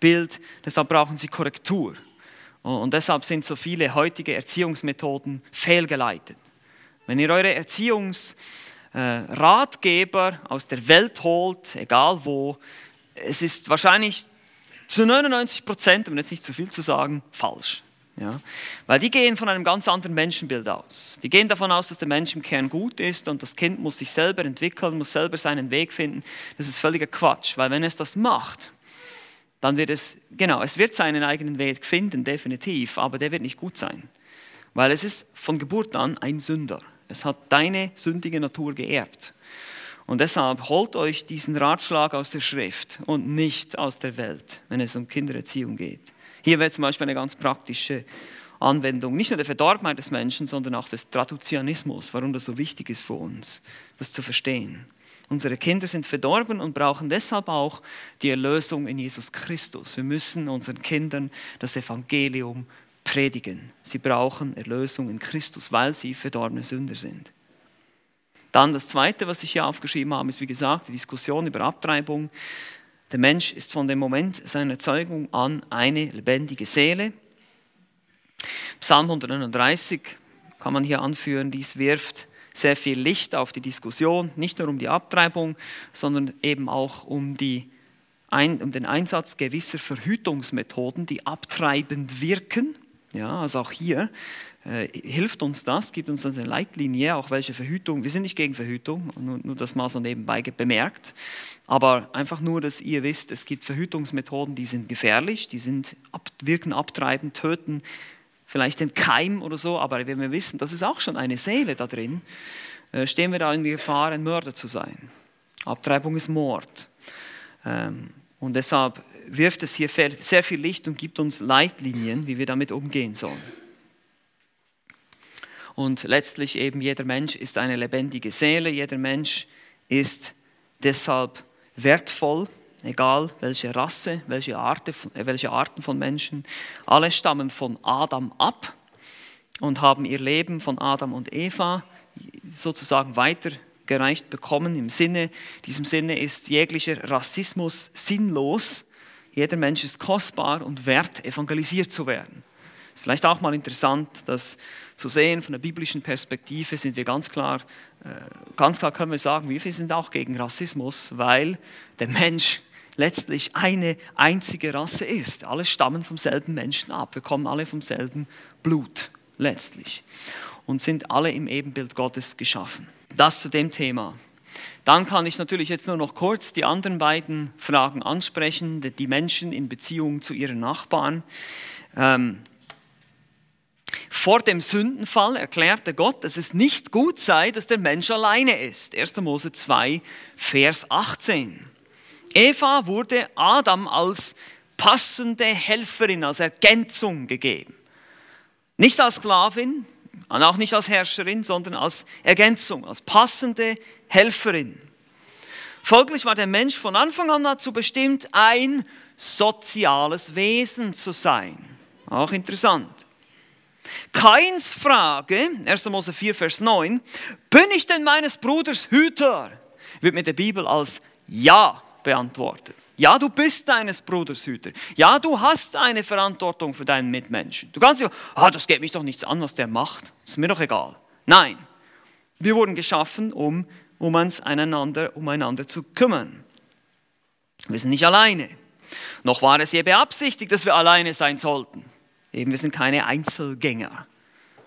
Bild, deshalb brauchen sie Korrektur. Und deshalb sind so viele heutige Erziehungsmethoden fehlgeleitet. Wenn ihr eure Erziehungsmethoden äh, Ratgeber aus der Welt holt, egal wo, es ist wahrscheinlich zu 99 Prozent, um jetzt nicht zu viel zu sagen, falsch. Ja? Weil die gehen von einem ganz anderen Menschenbild aus. Die gehen davon aus, dass der Mensch im Kern gut ist und das Kind muss sich selber entwickeln, muss selber seinen Weg finden. Das ist völliger Quatsch, weil wenn es das macht, dann wird es, genau, es wird seinen eigenen Weg finden, definitiv, aber der wird nicht gut sein. Weil es ist von Geburt an ein Sünder. Es hat deine sündige Natur geerbt. Und deshalb holt euch diesen Ratschlag aus der Schrift und nicht aus der Welt, wenn es um Kindererziehung geht. Hier wäre zum Beispiel eine ganz praktische Anwendung, nicht nur der Verdorbenheit des Menschen, sondern auch des Traduzianismus, warum das so wichtig ist für uns, das zu verstehen. Unsere Kinder sind verdorben und brauchen deshalb auch die Erlösung in Jesus Christus. Wir müssen unseren Kindern das Evangelium predigen. Sie brauchen Erlösung in Christus, weil sie verdorbene Sünder sind. Dann das Zweite, was ich hier aufgeschrieben habe, ist wie gesagt die Diskussion über Abtreibung. Der Mensch ist von dem Moment seiner Zeugung an eine lebendige Seele. Psalm 139 kann man hier anführen, dies wirft sehr viel Licht auf die Diskussion, nicht nur um die Abtreibung, sondern eben auch um, die, um den Einsatz gewisser Verhütungsmethoden, die abtreibend wirken. Ja, also auch hier äh, hilft uns das, gibt uns eine Leitlinie, auch welche Verhütung, wir sind nicht gegen Verhütung, nur, nur das mal so nebenbei bemerkt, aber einfach nur, dass ihr wisst, es gibt Verhütungsmethoden, die sind gefährlich, die sind, wirken abtreibend, töten vielleicht den Keim oder so, aber wenn wir wissen, das ist auch schon eine Seele da drin, äh, stehen wir da in die Gefahr, ein Mörder zu sein. Abtreibung ist Mord. Ähm, und deshalb wirft es hier sehr viel Licht und gibt uns Leitlinien, wie wir damit umgehen sollen. Und letztlich eben jeder Mensch ist eine lebendige Seele, jeder Mensch ist deshalb wertvoll egal welche Rasse, welche, Arte, äh, welche Arten von Menschen, alle stammen von Adam ab und haben ihr Leben von Adam und Eva sozusagen weitergereicht bekommen. Im Sinne, diesem Sinne ist jeglicher Rassismus sinnlos. Jeder Mensch ist kostbar und wert, evangelisiert zu werden. Vielleicht auch mal interessant, das zu sehen von der biblischen Perspektive sind wir ganz klar, äh, ganz klar können wir sagen, wir sind auch gegen Rassismus, weil der Mensch letztlich eine einzige Rasse ist. Alle stammen vom selben Menschen ab. Wir kommen alle vom selben Blut letztlich und sind alle im Ebenbild Gottes geschaffen. Das zu dem Thema. Dann kann ich natürlich jetzt nur noch kurz die anderen beiden Fragen ansprechen, die Menschen in Beziehung zu ihren Nachbarn. Ähm, vor dem Sündenfall erklärte Gott, dass es nicht gut sei, dass der Mensch alleine ist. 1. Mose 2, Vers 18. Eva wurde Adam als passende Helferin, als Ergänzung gegeben. Nicht als Sklavin und auch nicht als Herrscherin, sondern als Ergänzung, als passende Helferin. Folglich war der Mensch von Anfang an dazu bestimmt, ein soziales Wesen zu sein. Auch interessant. Keins Frage, 1. Mose 4, Vers 9, bin ich denn meines Bruders Hüter? Wird mit der Bibel als Ja beantwortet. Ja, du bist deines Bruders Hüter. Ja, du hast eine Verantwortung für deinen Mitmenschen. Du kannst nicht, ah, das geht mich doch nichts an, was der macht. Ist mir doch egal. Nein, wir wurden geschaffen, um, um uns einander, umeinander zu kümmern. Wir sind nicht alleine. Noch war es je beabsichtigt, dass wir alleine sein sollten. Eben, wir sind keine Einzelgänger,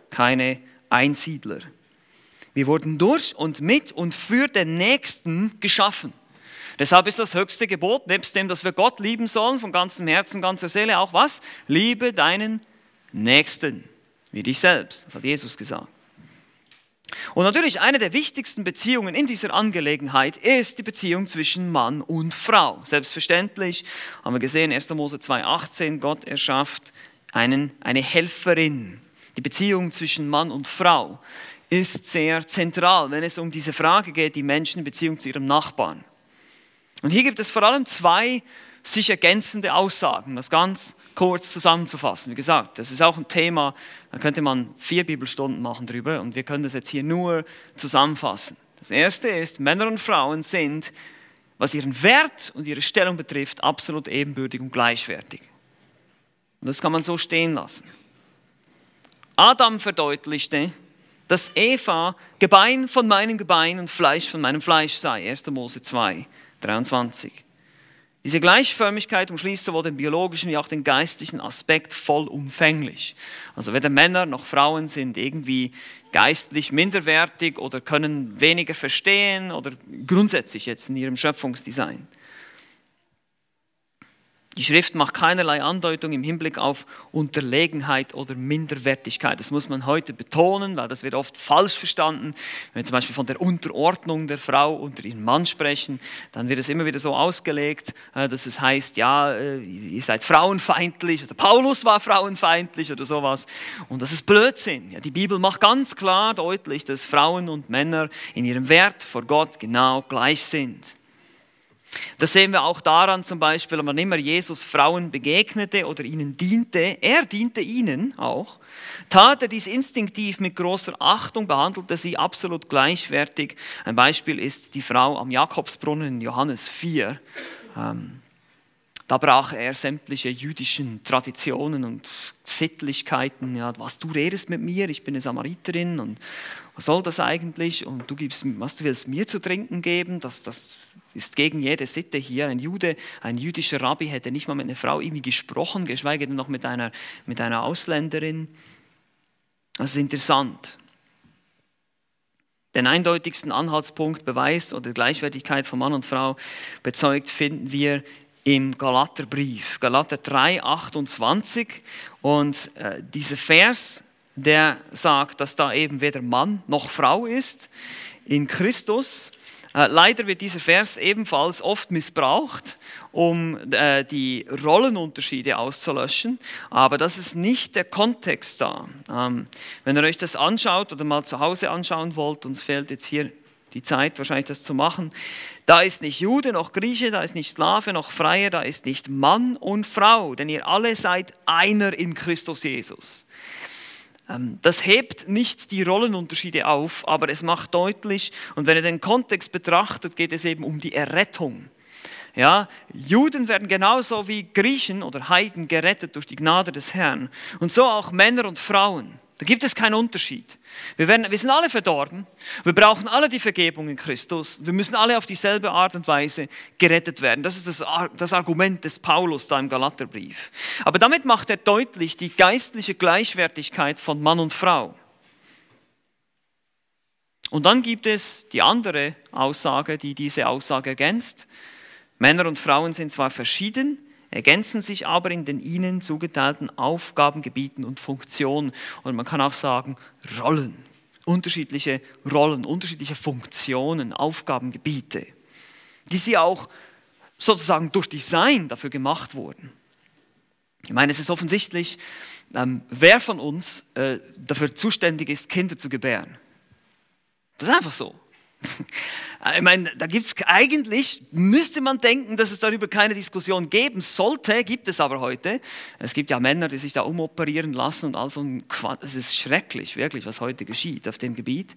keine Einsiedler. Wir wurden durch und mit und für den Nächsten geschaffen. Deshalb ist das höchste Gebot, nebst dem, dass wir Gott lieben sollen, von ganzem Herzen, ganzer Seele, auch was? Liebe deinen Nächsten, wie dich selbst. Das hat Jesus gesagt. Und natürlich eine der wichtigsten Beziehungen in dieser Angelegenheit ist die Beziehung zwischen Mann und Frau. Selbstverständlich haben wir gesehen, 1. Mose 2,18, Gott erschafft einen, eine Helferin. Die Beziehung zwischen Mann und Frau ist sehr zentral, wenn es um diese Frage geht, die Menschen in Beziehung zu ihrem Nachbarn. Und hier gibt es vor allem zwei sich ergänzende Aussagen, das ganz kurz zusammenzufassen. Wie gesagt, das ist auch ein Thema, da könnte man vier Bibelstunden machen drüber und wir können das jetzt hier nur zusammenfassen. Das erste ist, Männer und Frauen sind, was ihren Wert und ihre Stellung betrifft, absolut ebenbürtig und gleichwertig. Und das kann man so stehen lassen. Adam verdeutlichte, dass Eva Gebein von meinem Gebein und Fleisch von meinem Fleisch sei. 1. Mose 2, 23. Diese Gleichförmigkeit umschließt sowohl den biologischen wie auch den geistlichen Aspekt vollumfänglich. Also weder Männer noch Frauen sind irgendwie geistlich minderwertig oder können weniger verstehen oder grundsätzlich jetzt in ihrem Schöpfungsdesign. Die Schrift macht keinerlei Andeutung im Hinblick auf Unterlegenheit oder Minderwertigkeit. Das muss man heute betonen, weil das wird oft falsch verstanden. Wenn wir zum Beispiel von der Unterordnung der Frau unter ihren Mann sprechen, dann wird es immer wieder so ausgelegt, äh, dass es heißt, ja, äh, ihr seid frauenfeindlich oder Paulus war frauenfeindlich oder sowas. Und das ist Blödsinn. Die Bibel macht ganz klar deutlich, dass Frauen und Männer in ihrem Wert vor Gott genau gleich sind. Das sehen wir auch daran zum Beispiel, wann immer Jesus Frauen begegnete oder ihnen diente, er diente ihnen auch, tat er dies instinktiv mit großer Achtung, behandelte sie absolut gleichwertig. Ein Beispiel ist die Frau am Jakobsbrunnen in Johannes 4. Ähm, da brach er sämtliche jüdischen Traditionen und Sittlichkeiten. Ja, was du redest mit mir, ich bin eine Samariterin und was soll das eigentlich? Und du gibst, was du willst mir zu trinken geben? Das, das ist gegen jede Sitte hier. Ein Jude, ein jüdischer Rabbi hätte nicht mal mit einer Frau irgendwie gesprochen, geschweige denn noch mit einer, mit einer Ausländerin. Das ist interessant. Den eindeutigsten Anhaltspunkt, Beweis oder Gleichwertigkeit von Mann und Frau bezeugt finden wir im Galaterbrief, Galater 3, 28. Und äh, dieser Vers, der sagt, dass da eben weder Mann noch Frau ist in Christus. Äh, leider wird dieser Vers ebenfalls oft missbraucht, um äh, die Rollenunterschiede auszulöschen, aber das ist nicht der Kontext da. Ähm, wenn ihr euch das anschaut oder mal zu Hause anschauen wollt, uns fehlt jetzt hier die Zeit wahrscheinlich das zu machen, da ist nicht Jude noch Grieche, da ist nicht Sklave noch Freie, da ist nicht Mann und Frau, denn ihr alle seid einer in Christus Jesus. Ähm, das hebt nicht die Rollenunterschiede auf, aber es macht deutlich, und wenn ihr den Kontext betrachtet, geht es eben um die Errettung. Ja, Juden werden genauso wie Griechen oder Heiden gerettet durch die Gnade des Herrn. Und so auch Männer und Frauen. Da gibt es keinen Unterschied. Wir, werden, wir sind alle verdorben. Wir brauchen alle die Vergebung in Christus. Wir müssen alle auf dieselbe Art und Weise gerettet werden. Das ist das, das Argument des Paulus da im Galaterbrief. Aber damit macht er deutlich die geistliche Gleichwertigkeit von Mann und Frau. Und dann gibt es die andere Aussage, die diese Aussage ergänzt. Männer und Frauen sind zwar verschieden, ergänzen sich aber in den ihnen zugeteilten Aufgabengebieten und Funktionen. Und man kann auch sagen, Rollen. Unterschiedliche Rollen, unterschiedliche Funktionen, Aufgabengebiete, die sie auch sozusagen durch Design dafür gemacht wurden. Ich meine, es ist offensichtlich, ähm, wer von uns äh, dafür zuständig ist, Kinder zu gebären. Das ist einfach so. (laughs) Ich meine, da gibt es eigentlich, müsste man denken, dass es darüber keine Diskussion geben sollte, gibt es aber heute. Es gibt ja Männer, die sich da umoperieren lassen und all so ein Quatsch. Es ist schrecklich, wirklich, was heute geschieht auf dem Gebiet.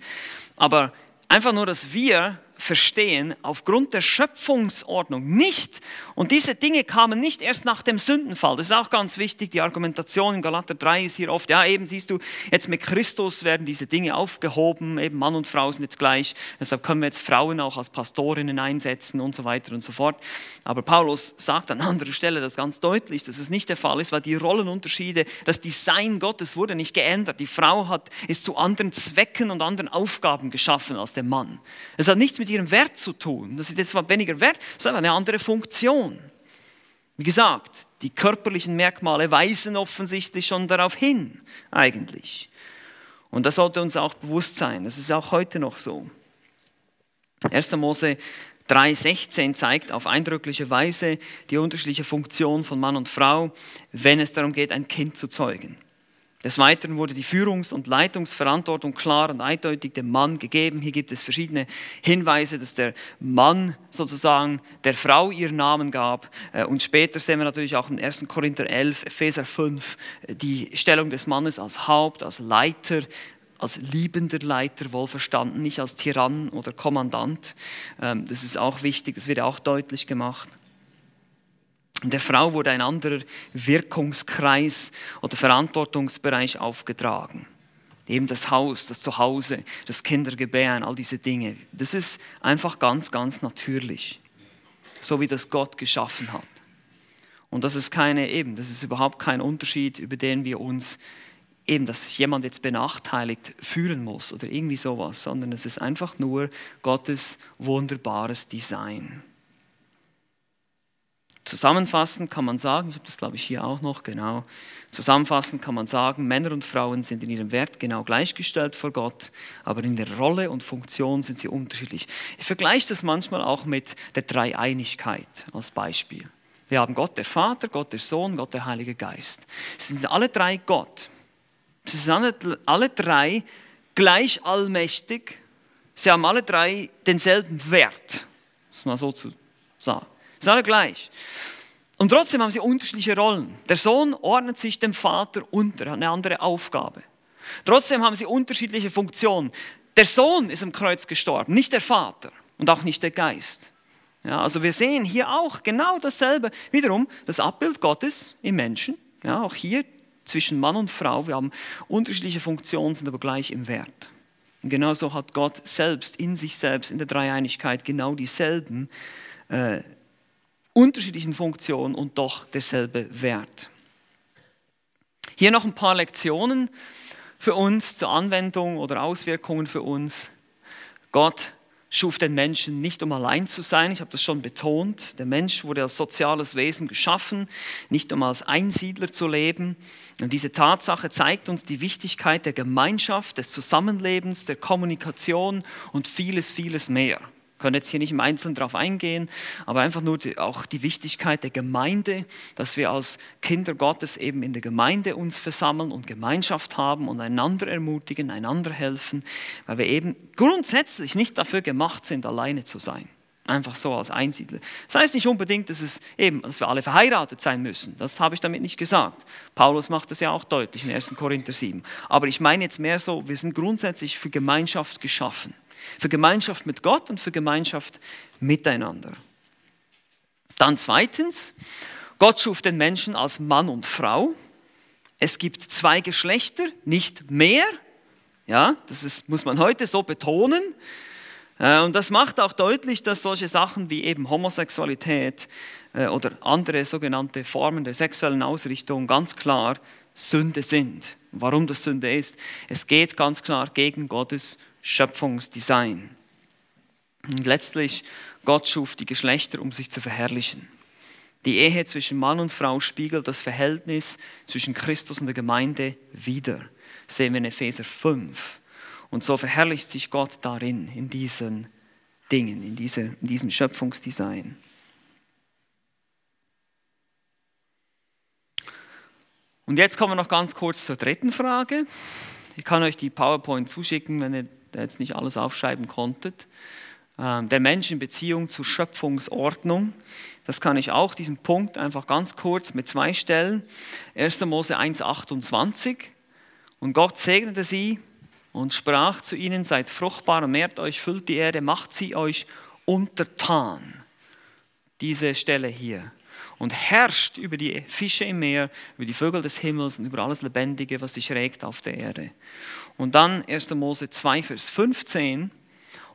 Aber einfach nur, dass wir verstehen, aufgrund der Schöpfungsordnung nicht. Und diese Dinge kamen nicht erst nach dem Sündenfall. Das ist auch ganz wichtig. Die Argumentation in Galater 3 ist hier oft, ja eben siehst du, jetzt mit Christus werden diese Dinge aufgehoben, eben Mann und Frau sind jetzt gleich. Deshalb können wir jetzt Frauen auch als Pastorinnen einsetzen und so weiter und so fort. Aber Paulus sagt an anderer Stelle das ganz deutlich, dass es nicht der Fall ist, weil die Rollenunterschiede, das Design Gottes wurde nicht geändert. Die Frau hat, ist zu anderen Zwecken und anderen Aufgaben geschaffen als der Mann. Es hat nichts mit ihrem Wert zu tun. Das ist jetzt zwar weniger Wert, sondern eine andere Funktion. Wie gesagt, die körperlichen Merkmale weisen offensichtlich schon darauf hin, eigentlich. Und das sollte uns auch bewusst sein. Das ist auch heute noch so. 1. Mose 3,16 zeigt auf eindrückliche Weise die unterschiedliche Funktion von Mann und Frau, wenn es darum geht, ein Kind zu zeugen. Des Weiteren wurde die Führungs- und Leitungsverantwortung klar und eindeutig dem Mann gegeben. Hier gibt es verschiedene Hinweise, dass der Mann sozusagen der Frau ihren Namen gab. Äh, und später sehen wir natürlich auch in 1. Korinther 11, Epheser 5 äh, die Stellung des Mannes als Haupt, als Leiter, als liebender Leiter wohlverstanden, nicht als Tyrann oder Kommandant. Ähm, das ist auch wichtig, das wird auch deutlich gemacht. Der Frau wurde ein anderer Wirkungskreis oder Verantwortungsbereich aufgetragen. Eben das Haus, das Zuhause, das Kindergebären, all diese Dinge. Das ist einfach ganz, ganz natürlich. So wie das Gott geschaffen hat. Und das ist keine, eben, das ist überhaupt kein Unterschied, über den wir uns eben, dass jemand jetzt benachteiligt fühlen muss oder irgendwie sowas, sondern es ist einfach nur Gottes wunderbares Design. Zusammenfassend kann man sagen, ich habe das glaube ich hier auch noch, genau, zusammenfassend kann man sagen, Männer und Frauen sind in ihrem Wert genau gleichgestellt vor Gott, aber in der Rolle und Funktion sind sie unterschiedlich. Ich vergleiche das manchmal auch mit der Dreieinigkeit als Beispiel. Wir haben Gott der Vater, Gott der Sohn, Gott der Heilige Geist. Sie sind alle drei Gott. Sie sind alle drei gleich allmächtig. Sie haben alle drei denselben Wert, muss man so zu sagen. Sind alle gleich. Und trotzdem haben sie unterschiedliche Rollen. Der Sohn ordnet sich dem Vater unter, hat eine andere Aufgabe. Trotzdem haben sie unterschiedliche Funktionen. Der Sohn ist am Kreuz gestorben, nicht der Vater und auch nicht der Geist. Ja, also wir sehen hier auch genau dasselbe. Wiederum das Abbild Gottes im Menschen. Ja, auch hier zwischen Mann und Frau. Wir haben unterschiedliche Funktionen, sind aber gleich im Wert. Und genauso hat Gott selbst in sich selbst, in der Dreieinigkeit, genau dieselben äh, unterschiedlichen Funktionen und doch derselbe Wert. Hier noch ein paar Lektionen für uns zur Anwendung oder Auswirkungen für uns. Gott schuf den Menschen nicht, um allein zu sein. Ich habe das schon betont. Der Mensch wurde als soziales Wesen geschaffen, nicht um als Einsiedler zu leben. Und diese Tatsache zeigt uns die Wichtigkeit der Gemeinschaft, des Zusammenlebens, der Kommunikation und vieles, vieles mehr können jetzt hier nicht im Einzelnen darauf eingehen, aber einfach nur die, auch die Wichtigkeit der Gemeinde, dass wir als Kinder Gottes eben in der Gemeinde uns versammeln und Gemeinschaft haben und einander ermutigen, einander helfen, weil wir eben grundsätzlich nicht dafür gemacht sind, alleine zu sein. Einfach so als Einsiedler. Das heißt nicht unbedingt, dass, es eben, dass wir alle verheiratet sein müssen. Das habe ich damit nicht gesagt. Paulus macht das ja auch deutlich in 1. Korinther 7. Aber ich meine jetzt mehr so, wir sind grundsätzlich für Gemeinschaft geschaffen. Für Gemeinschaft mit Gott und für Gemeinschaft miteinander. Dann zweitens, Gott schuf den Menschen als Mann und Frau. Es gibt zwei Geschlechter, nicht mehr. Ja, das ist, muss man heute so betonen. Äh, und das macht auch deutlich, dass solche Sachen wie eben Homosexualität äh, oder andere sogenannte Formen der sexuellen Ausrichtung ganz klar Sünde sind. Warum das Sünde ist? Es geht ganz klar gegen Gottes Schöpfungsdesign. Und letztlich, Gott schuf die Geschlechter, um sich zu verherrlichen. Die Ehe zwischen Mann und Frau spiegelt das Verhältnis zwischen Christus und der Gemeinde wider. Sehen wir in Epheser 5. Und so verherrlicht sich Gott darin, in diesen Dingen, in, dieser, in diesem Schöpfungsdesign. Und jetzt kommen wir noch ganz kurz zur dritten Frage. Ich kann euch die PowerPoint zuschicken, wenn ihr jetzt nicht alles aufschreiben konntet. Ähm, der Mensch in Beziehung zur Schöpfungsordnung. Das kann ich auch, diesen Punkt einfach ganz kurz mit zwei Stellen. 1. Mose 1,28. Und Gott segnete sie und sprach zu ihnen, seid fruchtbar und mehrt euch, füllt die Erde, macht sie euch untertan. Diese Stelle hier und herrscht über die Fische im Meer, über die Vögel des Himmels und über alles Lebendige, was sich regt auf der Erde. Und dann 1. Mose 2, Vers 15.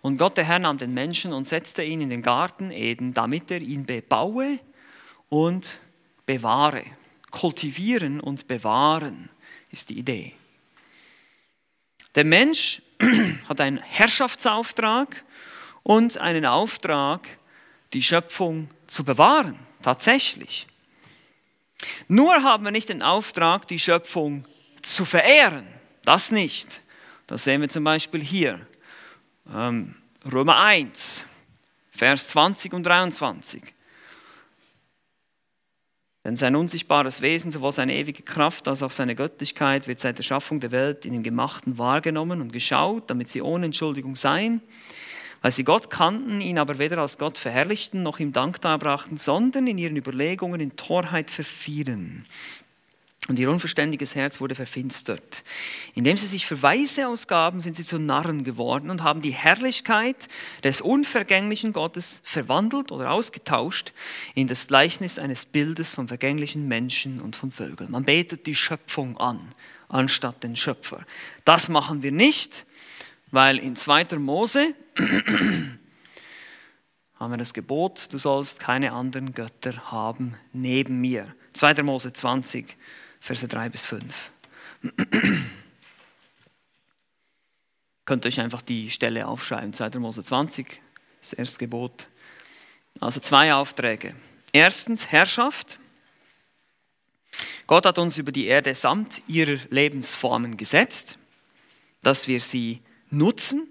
Und Gott der Herr nahm den Menschen und setzte ihn in den Garten Eden, damit er ihn bebaue und bewahre. Kultivieren und bewahren ist die Idee. Der Mensch (clears throat) hat einen Herrschaftsauftrag und einen Auftrag, die Schöpfung zu bewahren tatsächlich. Nur haben wir nicht den Auftrag, die Schöpfung zu verehren. Das nicht. Das sehen wir zum Beispiel hier. Ähm, Römer 1, Vers 20 und 23. Denn sein unsichtbares Wesen, sowohl seine ewige Kraft als auch seine Göttlichkeit, wird seit der Schaffung der Welt in den Gemachten wahrgenommen und geschaut, damit sie ohne Entschuldigung seien weil sie Gott kannten, ihn aber weder als Gott verherrlichten noch ihm Dank darbrachten, sondern in ihren Überlegungen in Torheit verfielen. Und ihr unverständiges Herz wurde verfinstert. Indem sie sich für Weise ausgaben, sind sie zu Narren geworden und haben die Herrlichkeit des unvergänglichen Gottes verwandelt oder ausgetauscht in das Gleichnis eines Bildes von vergänglichen Menschen und von Vögeln. Man betet die Schöpfung an anstatt den Schöpfer. Das machen wir nicht, weil in 2. Mose (clears throat) haben wir das Gebot, du sollst keine anderen Götter haben neben mir. 2. Mose 20, Verse 3 bis 5. (clears throat) Könnt ihr euch einfach die Stelle aufschreiben. 2. Mose 20, das erste Gebot. Also zwei Aufträge. Erstens Herrschaft. Gott hat uns über die Erde samt ihrer Lebensformen gesetzt, dass wir sie nutzen.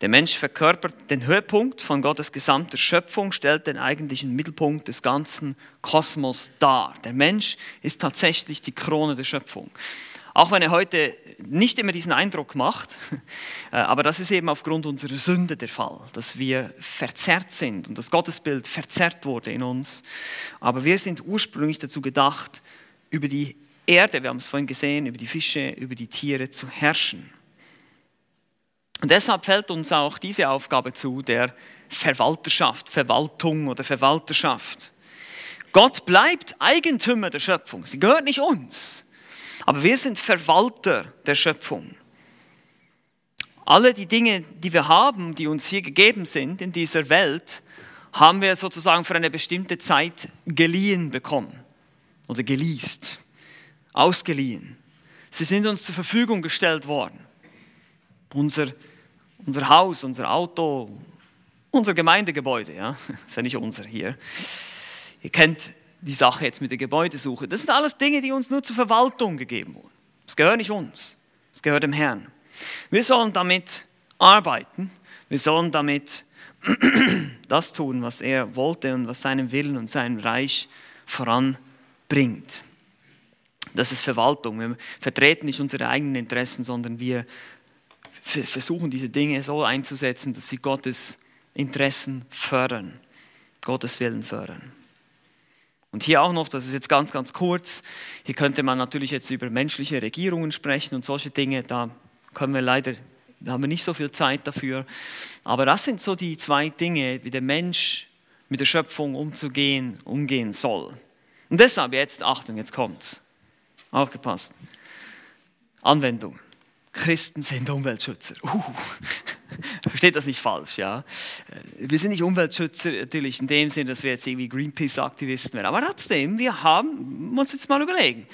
Der Mensch verkörpert den Höhepunkt von Gottes gesamter Schöpfung, stellt den eigentlichen Mittelpunkt des ganzen Kosmos dar. Der Mensch ist tatsächlich die Krone der Schöpfung. Auch wenn er heute nicht immer diesen Eindruck macht, (laughs) äh, aber das ist eben aufgrund unserer Sünde der Fall, dass wir verzerrt sind und das Gottesbild verzerrt wurde in uns. Aber wir sind ursprünglich dazu gedacht, über die Erde, wir haben es vorhin gesehen, über die Fische, über die Tiere zu herrschen. Und deshalb fällt uns auch diese Aufgabe zu, der Verwalterschaft, Verwaltung oder Verwalterschaft. Gott bleibt Eigentümer der Schöpfung. Sie gehört nicht uns. Aber wir sind Verwalter der Schöpfung. Alle die Dinge, die wir haben, die uns hier gegeben sind in dieser Welt, haben wir sozusagen für eine bestimmte Zeit geliehen bekommen oder geleast, ausgeliehen. Sie sind uns zur Verfügung gestellt worden. Unser, unser Haus, unser Auto, unser Gemeindegebäude, ja, (laughs) ist ja nicht unser hier. Ihr kennt die Sache jetzt mit der Gebäudesuche. Das sind alles Dinge, die uns nur zur Verwaltung gegeben wurden. Das gehört nicht uns, das gehört dem Herrn. Wir sollen damit arbeiten, wir sollen damit (clears throat) das tun, was er wollte und was seinem Willen und seinem Reich voranbringt. Das ist Verwaltung. Wir vertreten nicht unsere eigenen Interessen, sondern wir versuchen diese Dinge so einzusetzen, dass sie Gottes Interessen fördern, Gottes Willen fördern. Und hier auch noch, das ist jetzt ganz, ganz kurz, hier könnte man natürlich jetzt über menschliche Regierungen sprechen und solche Dinge, da können wir leider, da haben wir nicht so viel Zeit dafür. Aber das sind so die zwei Dinge, wie der Mensch mit der Schöpfung umzugehen, umgehen soll. Und deshalb jetzt, Achtung, jetzt kommt's. Aufgepasst. Anwendung. Christen sind Umweltschützer. Uh, (laughs) versteht das nicht falsch, ja? Äh, wir sind nicht Umweltschützer natürlich in dem Sinne, dass wir jetzt irgendwie Greenpeace-Aktivisten wären, aber trotzdem, wir haben, muss jetzt mal überlegen,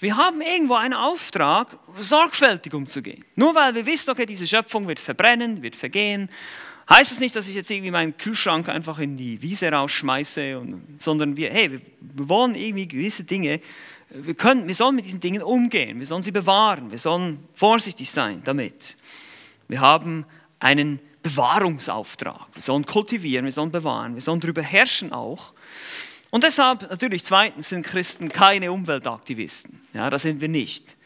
wir haben irgendwo einen Auftrag, sorgfältig umzugehen. Nur weil wir wissen, okay, diese Schöpfung wird verbrennen, wird vergehen, heißt es das nicht, dass ich jetzt irgendwie meinen Kühlschrank einfach in die Wiese rausschmeiße, und, sondern wir, hey, wir wollen irgendwie gewisse Dinge wir, können, wir sollen mit diesen Dingen umgehen, wir sollen sie bewahren, wir sollen vorsichtig sein damit. Wir haben einen Bewahrungsauftrag. Wir sollen kultivieren, wir sollen bewahren, wir sollen darüber herrschen auch. Und deshalb, natürlich, zweitens sind Christen keine Umweltaktivisten. Ja, das sind wir nicht.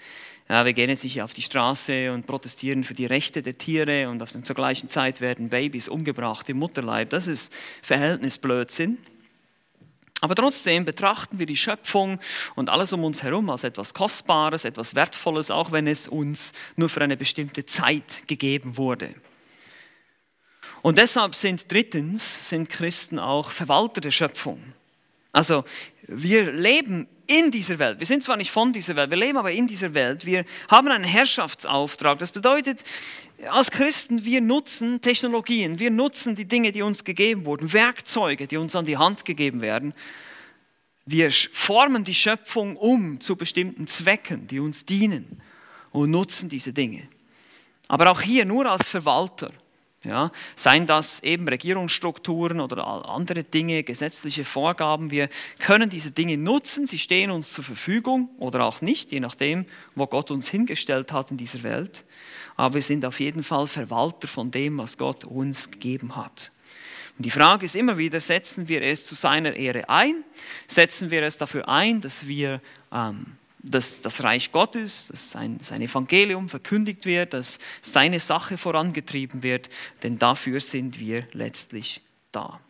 Ja, wir gehen jetzt nicht auf die Straße und protestieren für die Rechte der Tiere und auf der zur gleichen Zeit werden Babys umgebracht im Mutterleib. Das ist Verhältnisblödsinn. Aber trotzdem betrachten wir die Schöpfung und alles um uns herum als etwas Kostbares, etwas Wertvolles, auch wenn es uns nur für eine bestimmte Zeit gegeben wurde. Und deshalb sind drittens, sind Christen auch Verwalter der Schöpfung. Also wir leben in dieser Welt. Wir sind zwar nicht von dieser Welt, wir leben aber in dieser Welt. Wir haben einen Herrschaftsauftrag. Das bedeutet, als Christen, wir nutzen Technologien, wir nutzen die Dinge, die uns gegeben wurden, Werkzeuge, die uns an die Hand gegeben werden. Wir formen die Schöpfung um zu bestimmten Zwecken, die uns dienen und nutzen diese Dinge. Aber auch hier nur als Verwalter. Ja, seien das eben Regierungsstrukturen oder andere Dinge, gesetzliche Vorgaben. Wir können diese Dinge nutzen, sie stehen uns zur Verfügung oder auch nicht, je nachdem, wo Gott uns hingestellt hat in dieser Welt. Aber wir sind auf jeden Fall Verwalter von dem, was Gott uns gegeben hat. Und die Frage ist immer wieder, setzen wir es zu seiner Ehre ein? Setzen wir es dafür ein, dass wir ähm, dass das Reich Gottes, dass sein, sein Evangelium verkündigt wird, dass seine Sache vorangetrieben wird, denn dafür sind wir letztlich da.